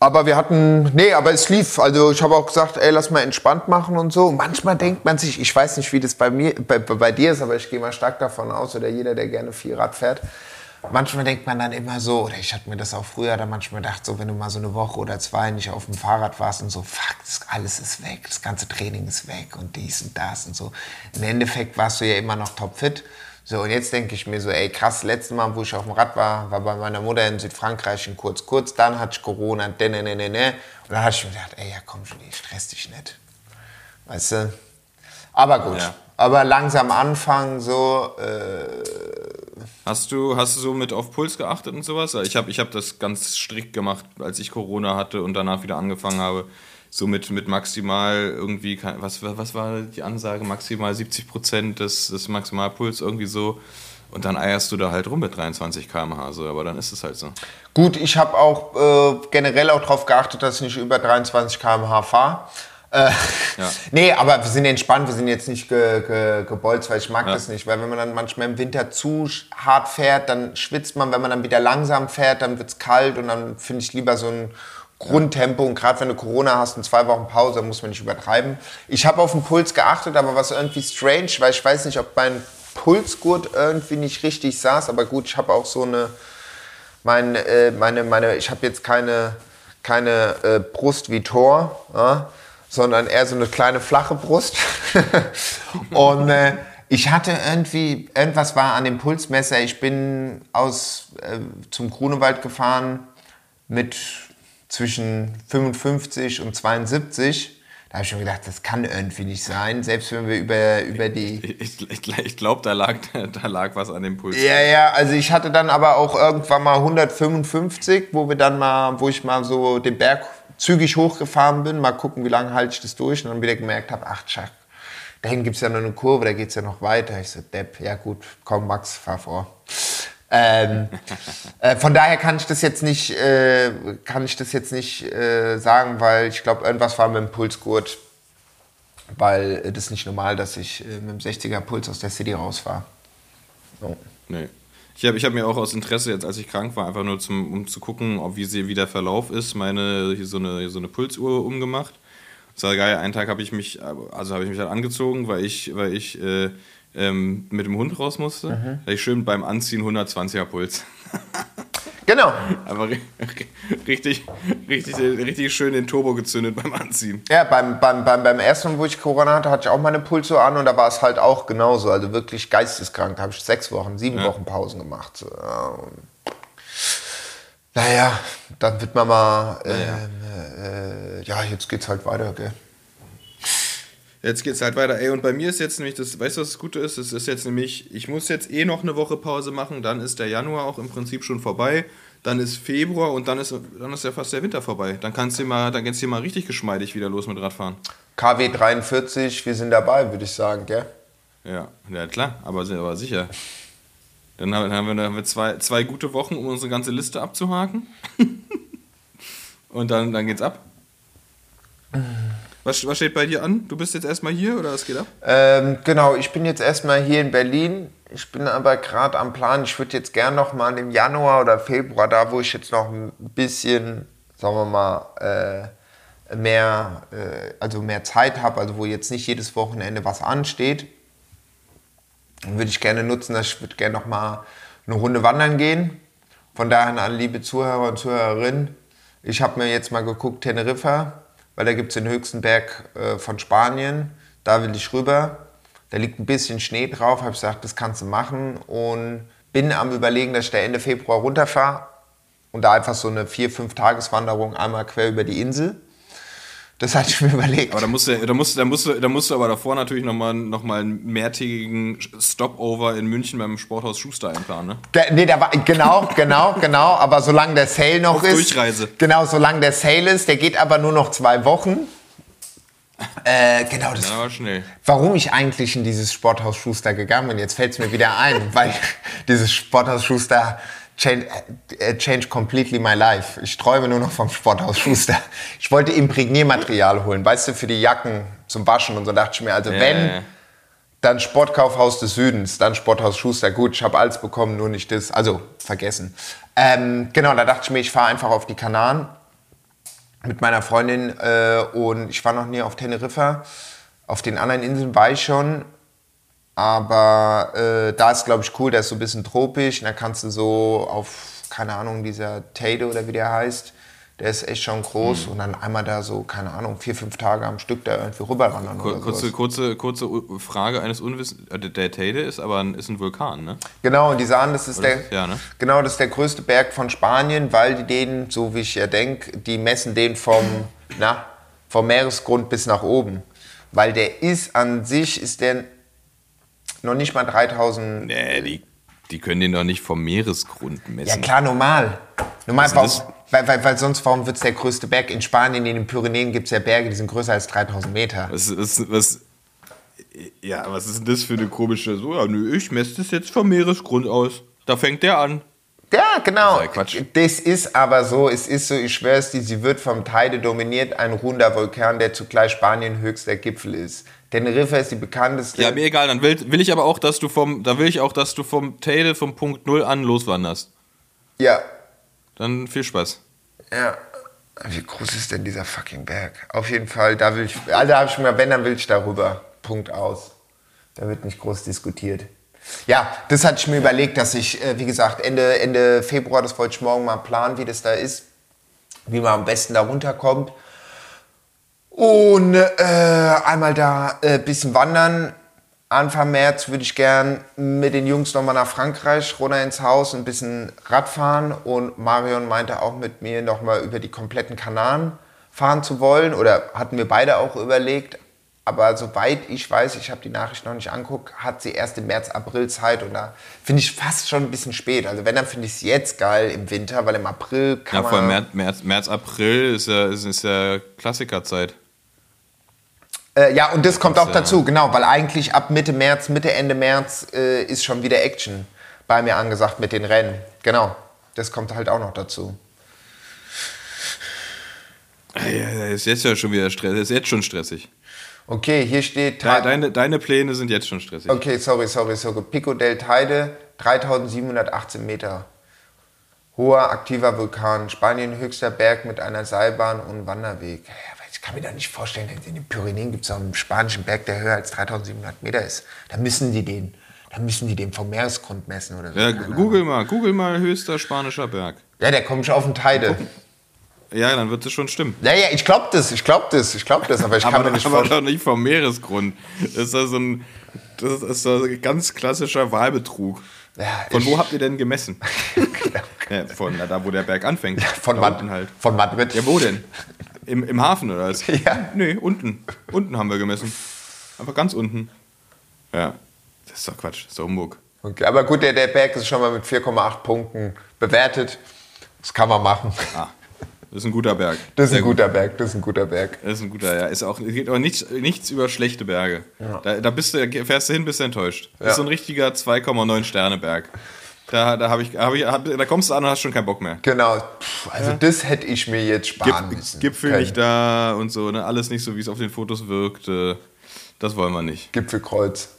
Aber wir hatten, nee, aber es lief. Also ich habe auch gesagt, ey, lass mal entspannt machen und so. Manchmal denkt man sich, ich weiß nicht, wie das bei mir, bei, bei dir ist, aber ich gehe mal stark davon aus, oder jeder, der gerne viel Rad fährt. Manchmal denkt man dann immer so, oder ich hatte mir das auch früher dann manchmal gedacht, so wenn du mal so eine Woche oder zwei nicht auf dem Fahrrad warst und so, fuck, das, alles ist weg, das ganze Training ist weg und dies und das und so. Im Endeffekt warst du ja immer noch topfit. So, und jetzt denke ich mir so, ey, krass, letztes Mal, wo ich auf dem Rad war, war bei meiner Mutter in Südfrankreich in kurz, kurz, dann hatte ich Corona, ne, ne, ne, ne, ne. Und dann hatte ich mir gedacht, ey, ja komm, Julie, stress dich nicht. Weißt du? Aber gut. Ja. Aber langsam anfangen, so, äh, Hast du, hast du so mit auf Puls geachtet und sowas? Ich habe ich hab das ganz strikt gemacht, als ich Corona hatte und danach wieder angefangen habe. So mit, mit maximal irgendwie, was, was war die Ansage? Maximal 70 Prozent des, des Maximalpuls, irgendwie so. Und dann eierst du da halt rum mit 23 km/h, so, aber dann ist es halt so. Gut, ich habe auch äh, generell auch darauf geachtet, dass ich nicht über 23 km/h fahre. Äh, Ja. Nee, aber wir sind entspannt, wir sind jetzt nicht ge, ge, gebolzt, weil ich mag Ja. das nicht. Weil wenn man dann manchmal im Winter zu hart fährt, dann schwitzt man. Wenn man dann wieder langsam fährt, dann wird es kalt und dann finde ich lieber so ein Grundtempo. Und gerade wenn du Corona hast und zwei Wochen Pause, muss man nicht übertreiben. Ich habe auf den Puls geachtet, aber was irgendwie strange, weil ich weiß nicht, ob mein Pulsgurt irgendwie nicht richtig saß. Aber gut, ich habe auch so eine mein, äh, meine, meine, ich habe jetzt keine, keine äh, Brust wie Thor, ja, sondern eher so eine kleine flache Brust. und äh, ich hatte irgendwie, irgendwas war an dem Pulsmesser. Ich bin aus äh, zum Grunewald gefahren mit zwischen 55 und 72. Da habe ich schon gedacht, das kann irgendwie nicht sein, selbst wenn wir über, über die Ich, ich, ich glaube, da lag, da lag was an dem Puls. ja, ja, also ich hatte dann aber auch irgendwann mal 155, wo wir dann mal, wo ich mal so den Berg zügig hochgefahren bin, mal gucken, wie lange halte ich das durch und dann wieder gemerkt habe, ach, tschack, da hinten gibt es ja noch eine Kurve, da geht es ja noch weiter. Ich so, Depp, ja gut, komm Max, fahr vor. Ähm, äh, von daher kann ich das jetzt nicht, äh, kann ich das jetzt nicht äh, sagen, weil ich glaube, irgendwas war mit dem Pulsgurt, weil äh, das ist nicht normal, dass ich äh, mit dem 60er Puls aus der City rausfahre. So. Nee. Ich habe ich hab mir auch aus Interesse, jetzt als ich krank war, einfach nur zum, um zu gucken, ob wie, sie, wie der Verlauf ist, meine hier so eine, so eine Pulsuhr umgemacht. Das war geil. Einen Tag habe ich mich, also habe ich mich halt angezogen, weil ich, weil ich äh, ähm, mit dem Hund raus musste. Da hatte ich schön beim Anziehen 120er Puls. Genau. Aber ri- richtig, richtig, richtig schön den Turbo gezündet beim Anziehen. Ja, beim, beim, beim, beim ersten wo ich Corona hatte, hatte ich auch meine Pulsuhr an und da war es halt auch genauso. Also wirklich geisteskrank. Da habe ich sechs Wochen, sieben Ja. Wochen Pausen gemacht. Ja, und Naja, dann wird man mal. Ähm, äh, ja, jetzt geht's halt weiter, gell? Jetzt geht's halt weiter. Ey, und bei mir ist jetzt nämlich das, weißt du, was das Gute ist? Es ist jetzt nämlich, ich muss jetzt eh noch eine Woche Pause machen, dann ist der Januar auch im Prinzip schon vorbei, dann ist Februar und dann ist, dann ist ja fast der Winter vorbei. Dann kannst du mal, dann geht's dir mal richtig geschmeidig wieder los mit Radfahren. KW 43, wir sind dabei, würde ich sagen, gell? Ja, ja klar, aber, aber sicher. Dann haben, dann haben wir, dann haben wir zwei, zwei gute Wochen, um unsere ganze Liste abzuhaken. und dann, dann geht's ab. Was, was steht bei dir an? Du bist jetzt erstmal hier oder was geht ab? Ähm, genau, ich bin jetzt erstmal hier in Berlin. Ich bin aber gerade am Plan. Ich würde jetzt gern noch mal im Januar oder Februar, da wo ich jetzt noch ein bisschen, sagen wir mal, äh, mehr, äh, also mehr Zeit habe, also wo jetzt nicht jedes Wochenende was ansteht, würde ich gerne nutzen, dass ich würde gerne noch mal eine Runde wandern gehen. Von daher an liebe Zuhörer und Zuhörerinnen, ich habe mir jetzt mal geguckt, Teneriffa, weil da gibt es den höchsten Berg äh, von Spanien. Da will ich rüber. Da liegt ein bisschen Schnee drauf. Habe ich gesagt, das kannst du machen. Und bin am Überlegen, dass ich da Ende Februar runterfahre und da einfach so eine vier, fünf Tageswanderung einmal quer über die Insel. Das hatte ich mir überlegt. Aber da musst du, da musst, da musst, da musst du aber davor natürlich nochmal noch mal einen mehrtägigen Stopover in München beim Sporthaus Schuster einplanen, ne? Nee, da war, genau, genau, genau. Aber solange der Sale noch Auf ist. Durchreise. Genau, solange der Sale ist, der geht aber nur noch zwei Wochen. Äh, genau, das Ja, aber schnell. warum ich eigentlich in dieses Sporthaus Schuster gegangen bin. Jetzt fällt es mir wieder ein, weil dieses Sporthaus Schuster change, äh, change completely my life. Ich träume nur noch vom Sporthaus Schuster. Ich wollte Imprägniermaterial holen, weißt du, für die Jacken zum Waschen und so dachte ich mir, also Ja, wenn, ja, dann Sportkaufhaus des Südens, dann Sporthaus Schuster. Gut, ich habe alles bekommen, nur nicht das. Also vergessen. Ähm, genau, da dachte ich mir, ich fahre einfach auf die Kanaren mit meiner Freundin äh, und ich war noch nie auf Teneriffa. Auf den anderen Inseln war ich schon, aber äh, da ist, glaube ich, cool, der ist so ein bisschen tropisch. Und da kannst du so auf, keine Ahnung, dieser Teide oder wie der heißt, der ist echt schon groß. Und dann einmal da so, keine Ahnung, vier, fünf Tage am Stück da irgendwie rüberwandern Kur- oder Kurze, kurze, kurze Frage eines Unwissens. äh, Der Teide ist aber ein, ist ein Vulkan, ne? Genau, und die sagen, das ist Oder? der, Ja, ne? genau, das ist der größte Berg von Spanien, weil die den, so wie ich ja denke, die messen den vom, na, vom Meeresgrund bis nach oben. Weil der ist an sich, ist der noch nicht mal 3000. Nee, die, die können den doch nicht vom Meeresgrund messen. Ja klar, normal. Normal, warum, weil, weil, weil sonst, warum wird es der größte Berg? In Spanien, in den Pyrenäen gibt es ja Berge, die sind größer als 3000 Meter. Was, was, was, ja, was ist denn das für eine komische, so, ja, nö, ich messe das jetzt vom Meeresgrund aus. Da fängt der an. Ja, genau. Das ist Quatsch. Das ist aber so, es ist so, ich schwör's dir, sie wird vom Teide dominiert, ein ruhender Vulkan, der zugleich Spanien höchster Gipfel ist. Teneriffa ist die bekannteste. Ja, mir egal, dann will, will ich aber auch, dass du vom, da will ich auch, dass du vom Teide vom Punkt Null an loswanderst. ja, Dann viel Spaß. ja. Wie groß ist denn dieser fucking Berg? Auf jeden Fall, da will ich, also habe ich mir, wenn, dann will ich darüber. Punkt aus. Da wird nicht groß diskutiert. Ja, das hatte ich mir überlegt, dass ich, äh, wie gesagt, Ende, Ende Februar, das wollte ich morgen mal planen, wie das da ist, wie man am besten da runterkommt. Und äh, einmal da ein äh, bisschen wandern. Anfang März würde ich gern mit den Jungs nochmal nach Frankreich, runter ins Haus, ein bisschen Radfahren. Und Marion meinte auch mit mir nochmal über die kompletten Kanaren fahren zu wollen. Oder hatten wir beide auch überlegt. Aber soweit ich weiß, ich habe die Nachricht noch nicht anguckt, hat sie erst im März, April Zeit. Und da finde ich fast schon ein bisschen spät. Also wenn, dann finde ich es jetzt geil im Winter, weil im April kann Ja, man... vor allem März, März, März, April ist ja, ist, ist ja Klassikerzeit. Äh, ja, und das kommt auch ja- dazu, genau, weil eigentlich ab Mitte März, Mitte, Ende März äh, ist schon wieder Action bei mir angesagt mit den Rennen. Genau, das kommt halt auch noch dazu. Ja, ist jetzt ja schon wieder stressig. Ist jetzt schon stressig. Okay, hier steht... Deine, deine, deine Pläne sind jetzt schon stressig. Okay, sorry, sorry, sorry. Pico del Teide, 3718 Meter. Hoher, aktiver Vulkan. Spanien höchster Berg mit einer Seilbahn und Wanderweg. Ja, aber Ich kann mir da nicht vorstellen, in den Pyrenäen gibt es einen spanischen Berg, der höher als 3700 Meter ist. Da müssen die den, da müssen die den vom Meeresgrund messen oder so. Ja, Keine Ahnung. google mal, google mal höchster spanischer Berg. Ja, der kommt schon auf den Teide. Ja, dann wird es schon stimmen. Ja, ja, ich glaube das, ich glaube das, ich glaube das, aber ich kann Aber, mir nicht aber vorstellen. doch nicht vom Meeresgrund. Das ist ja so ein, das ist so ein ganz klassischer Wahlbetrug. Ja, Von wo habt ihr denn gemessen? ja, von da, wo der Berg anfängt. Von, da Mad unten halt. von Madrid. Ja, wo denn? Im, Im Hafen oder was? Ja. Nee, unten. Unten haben wir gemessen. Aber ganz unten. Ja. Das ist doch Quatsch. Das ist doch Humbug. Okay, aber gut, der, der Berg ist schon mal mit 4,8 Punkten bewertet. Das kann man machen. Ah, das ist ein guter Berg. Das ist ein gut. guter Berg, das ist ein guter Berg. Das ist ein guter, ja. Ist auch, es geht auch nichts, nichts über schlechte Berge. Da, da bist du, fährst du hin, bist du enttäuscht. Das Ja. ist so ein richtiger 2,9 Sterne Berg. Da, da, hab ich, hab ich, hab, da kommst du an und hast schon keinen Bock mehr. Genau, Pff, also das hätte ich mir jetzt sparen Gip, müssen. Gipfel können. nicht da und so, ne? Alles nicht so, wie es auf den Fotos wirkt. äh, Das wollen wir nicht. Gipfelkreuz.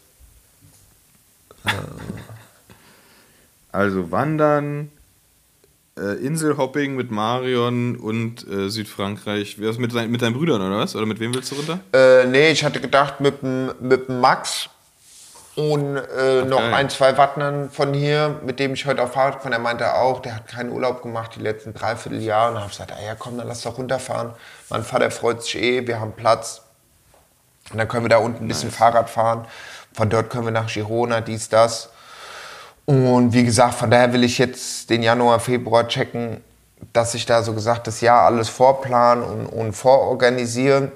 Also Wandern, äh, Inselhopping mit Marion und äh, Südfrankreich. Wer ist mit, dein, mit deinen Brüdern oder was? Oder mit wem willst du runter? Äh, nee, ich hatte gedacht mit dem, mit dem Max und äh, noch geil. ein, zwei Wattnern von hier, mit dem ich heute auf Fahrrad gefahren. Er meinte auch, der hat keinen Urlaub gemacht die letzten dreiviertel Jahre. Und dann habe ich gesagt, ah ja komm, dann lass doch runterfahren. Mein Vater freut sich eh, wir haben Platz. Und dann können wir da unten ein bisschen Fahrrad fahren. Von dort können wir nach Girona, dies, das. Und wie gesagt, von daher will ich jetzt den Januar, Februar checken, dass ich da so gesagt das Jahr alles vorplan und, und vororganisiere,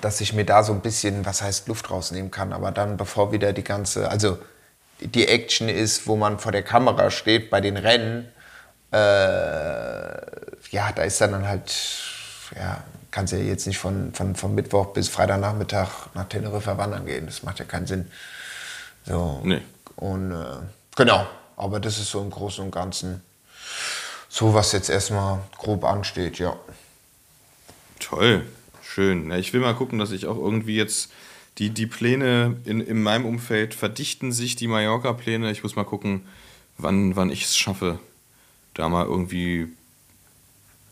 dass ich mir da so ein bisschen, was heißt Luft rausnehmen kann. Aber dann, bevor wieder die ganze, also die Action ist, wo man vor der Kamera steht bei den Rennen, äh, ja, da ist dann halt, ja, kannst ja jetzt nicht von, von, von Mittwoch bis Freitagnachmittag nach Teneriffa wandern gehen. Das macht ja keinen Sinn. So. Nee. Und äh, genau, aber das ist so im Großen und Ganzen so, was jetzt erstmal grob ansteht, ja. Toll, schön. Ich will mal gucken, dass ich auch irgendwie jetzt die, die Pläne in, in meinem Umfeld verdichten sich, die Mallorca-Pläne. Ich muss mal gucken, wann, wann ich es schaffe. Da mal irgendwie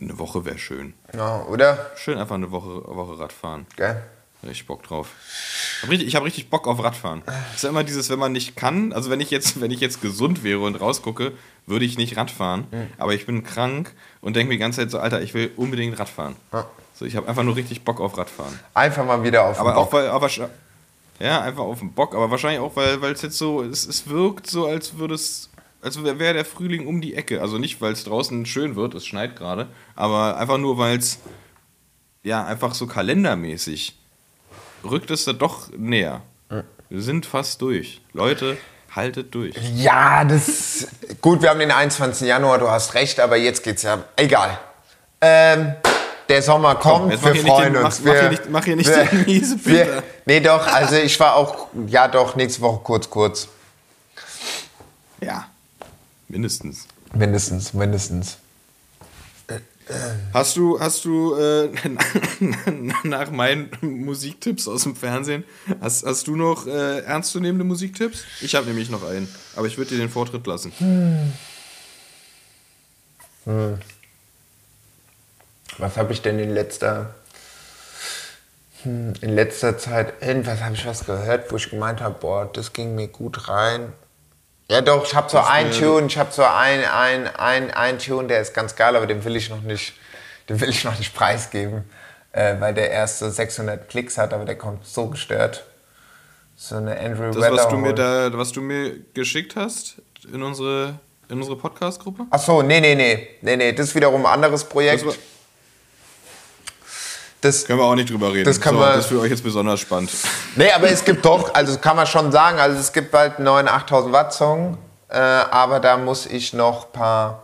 eine Woche wäre schön. ja oder? Schön einfach eine Woche, Woche Radfahren. Gell? Richtig Bock drauf. Ich habe richtig, ich hab richtig Bock auf Radfahren. Es ist ja immer dieses, wenn man nicht kann, also wenn ich jetzt, wenn ich jetzt gesund wäre und rausgucke, würde ich nicht Radfahren. Aber ich bin krank und denke mir die ganze Zeit so, Alter, ich will unbedingt Radfahren. Ja. So, ich habe einfach nur richtig Bock auf Radfahren. Einfach mal wieder auf den Aber auch Bock. weil, aber ja, einfach auf den Bock, aber wahrscheinlich auch, weil weil es jetzt so, es, es wirkt so, als würde es, als wäre der Frühling um die Ecke. Also nicht, weil es draußen schön wird, es schneit gerade, aber einfach nur, weil es, ja, einfach so kalendermäßig rückt es da doch näher. Wir sind fast durch. Leute, haltet durch. Ja, das. Gut, wir haben den 21. Januar, du hast recht, aber jetzt geht's ja. Egal. Ähm, der Sommer kommt, mach wir hier nicht freuen den- uns. mach- mach wir, hier nicht- mach hier nicht wir, den miese wir. Nee, doch, also ich war auch, ja doch, nächste Woche kurz, kurz. Ja, mindestens. Mindestens, mindestens. Hast du, hast du äh, nach meinen Musiktipps aus dem Fernsehen, hast, hast du noch äh, ernstzunehmende Musiktipps? Ich habe nämlich noch einen, aber ich würde dir den Vortritt lassen. Was habe ich denn in letzter, hm, in letzter Zeit, irgendwas habe ich was gehört, wo ich gemeint habe, boah, das ging mir gut rein. Ja doch, ich habe so einen Tune, ich habe so ein, ein, ein, ein Tune, der ist ganz geil, aber den will ich noch nicht, den will ich noch nicht preisgeben, äh, weil der erst so 600 Klicks hat, aber der kommt so gestört. So eine Andrew Das, was du, mir da, was du mir geschickt hast in unsere, in unsere Podcast-Gruppe? Ach so, nee, nee, nee, nee, nee, das ist wiederum ein anderes Projekt. Das Können wir auch nicht drüber reden. Das kann so, man- das ist für euch jetzt besonders spannend. Nee, aber es gibt doch, also kann man schon sagen, also es gibt bald einen neuen 8000 Watt Song, äh, aber da muss ich noch ein paar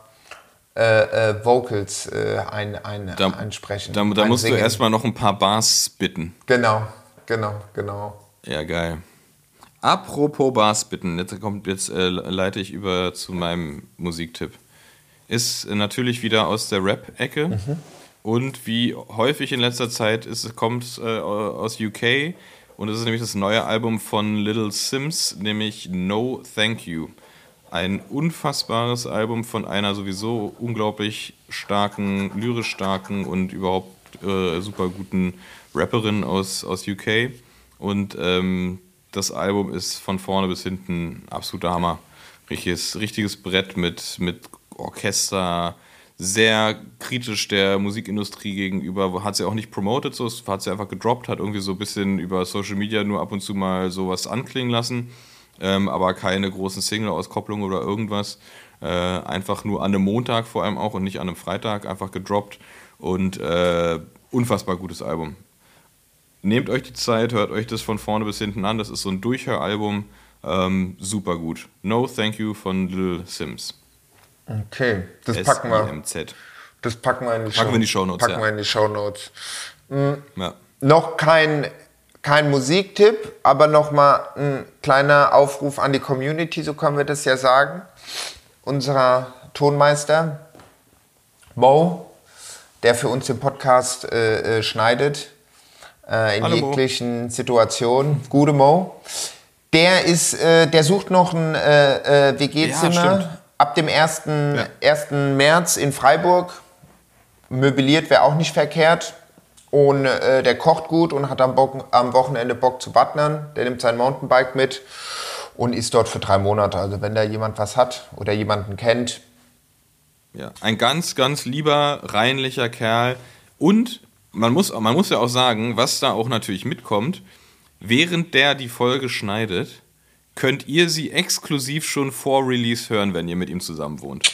äh, äh, Vocals äh, ein, ein, Da, einsprechen. da, da musst du erstmal noch ein paar Bars bitten. Genau, genau, genau. Ja, geil. Apropos Bars bitten, jetzt, kommt, jetzt äh, leite ich über zu meinem Musiktipp. Ist äh, natürlich wieder aus der Rap-Ecke. Und wie häufig in letzter Zeit ist, es kommt äh, aus UK. Und es ist nämlich das neue Album von Little Sims, nämlich No Thank You. Ein unfassbares Album von einer sowieso unglaublich starken, lyrisch starken und überhaupt äh, super guten Rapperin aus, aus UK. Und ähm, das Album ist von vorne bis hinten absoluter Hammer. Richtiges, richtiges Brett mit, mit Orchester, sehr kritisch der Musikindustrie gegenüber, hat sie auch nicht promoted, so, hat sie einfach gedroppt, hat irgendwie so ein bisschen über Social Media nur ab und zu mal sowas anklingen lassen, ähm, aber keine großen Single-Auskopplungen oder irgendwas. Äh, einfach nur an einem Montag vor allem auch und nicht an einem Freitag einfach gedroppt und äh, unfassbar gutes Album. Nehmt euch die Zeit, hört euch das von vorne bis hinten an. Das ist so ein Durchhöralbum. Ähm, super gut. No Thank You von Little Sims. Okay, das packen wir. Das packen wir in die, Packen wir in die Show- Shownotes, Packen ja. wir in die Shownotes. Ja. Noch kein, kein Musiktipp, aber nochmal ein kleiner Aufruf an die Community, so können wir das ja sagen. Unser Tonmeister Mo, der für uns den Podcast äh, äh, schneidet, äh, in Hallo, Mo. jeglichen Situationen. Gute Mo. Der ist, äh, der sucht noch ein äh, äh, Ja, WG-Zimmer stimmt. Ab dem 1. 1. März in Freiburg. Möbliert wäre auch nicht verkehrt. Und äh, der kocht gut und hat am, Bock, am Wochenende Bock zu wattnern. Der nimmt sein Mountainbike mit und ist dort für drei Monate. Also wenn da jemand was hat oder jemanden kennt, Ja, ein ganz, ganz lieber, reinlicher Kerl. Und man muss, man muss ja auch sagen, was da auch natürlich mitkommt, während der die Folge schneidet, könnt ihr sie exklusiv schon vor Release hören, wenn ihr mit ihm zusammen wohnt.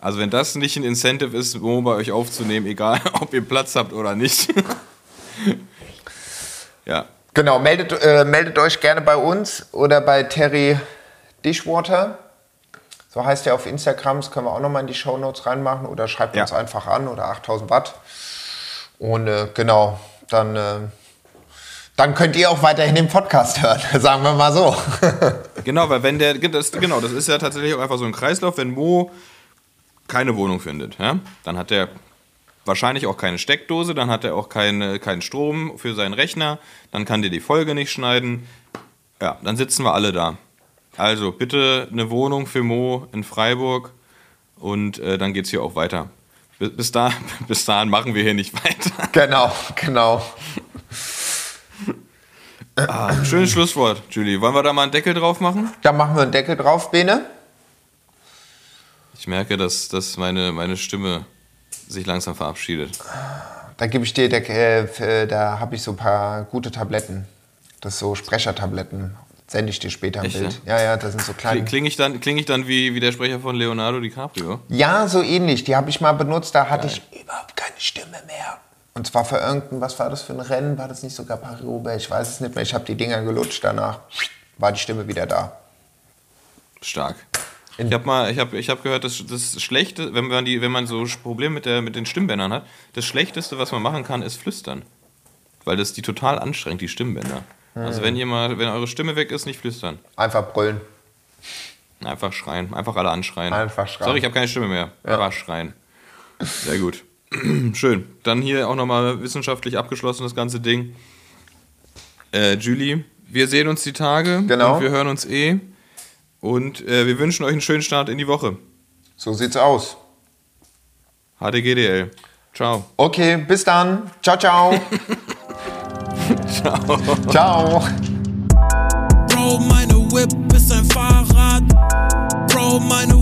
Also wenn das nicht ein Incentive ist, Mo bei euch aufzunehmen, egal ob ihr Platz habt oder nicht. ja, Genau, meldet, äh, meldet euch gerne bei uns oder bei Terry Dishwater. So heißt er auf Instagram, das können wir auch nochmal in die Shownotes reinmachen oder schreibt Ja. uns einfach an oder 8000 Watt. Und äh, genau, dann, äh, dann könnt ihr auch weiterhin den Podcast hören, sagen wir mal so. Genau, weil wenn der, das, genau, das ist ja tatsächlich auch einfach so ein Kreislauf, wenn Mo keine Wohnung findet, ja, dann hat er wahrscheinlich auch keine Steckdose, dann hat er auch keine, keinen Strom für seinen Rechner, dann kann der die Folge nicht schneiden. Ja, dann sitzen wir alle da. Also bitte eine Wohnung für Mo in Freiburg und äh, dann geht's hier auch weiter. Bis, bis, da, bis dahin machen wir hier nicht weiter. genau, genau. Ah, schönes Schlusswort, Julie. Wollen wir da mal einen Deckel drauf machen? Dann machen wir einen Deckel drauf, Bene. Ich merke, dass, dass meine, meine Stimme sich langsam verabschiedet. Da gebe ich dir, der, äh, da habe ich so ein paar gute Tabletten. Das sind so Sprechertabletten. Sende ich dir später ein Echt, Bild. Ja, ja, das sind so kleine. Klinge ich dann, kling ich dann wie, wie der Sprecher von Leonardo DiCaprio? Ja, so ähnlich. Die habe ich mal benutzt, da hatte ich überhaupt keine Stimme mehr. Und zwar für irgendein, was war das für ein Rennen? War das nicht sogar Paris-Roubaix? Ich weiß es nicht mehr. Ich habe die Dinger gelutscht danach. War die Stimme wieder da. Stark. Ich habe mal, ich habe, ich habe gehört, dass das Schlechte, wenn man die, wenn man so Probleme mit der, mit den Stimmbändern hat, das Schlechteste, was man machen kann, ist flüstern, weil das die total anstrengt, die Stimmbänder. Also wenn ihr mal, wenn eure Stimme weg ist, nicht flüstern, Einfach brüllen. einfach schreien, einfach alle anschreien. Einfach schreien. Sorry, ich habe keine Stimme mehr. Einfach schreien. Sehr gut. Schön. Dann hier auch nochmal wissenschaftlich abgeschlossen das ganze Ding. Äh, Julie, wir sehen uns die Tage Genau. und wir hören uns eh. Und äh, wir wünschen euch einen schönen Start in die Woche. So sieht's aus. HDGDL. Ciao. Okay, bis dann. Ciao, ciao. ciao. Ciao. Bro, meine Whip ist ein Fahrrad. Bro, meine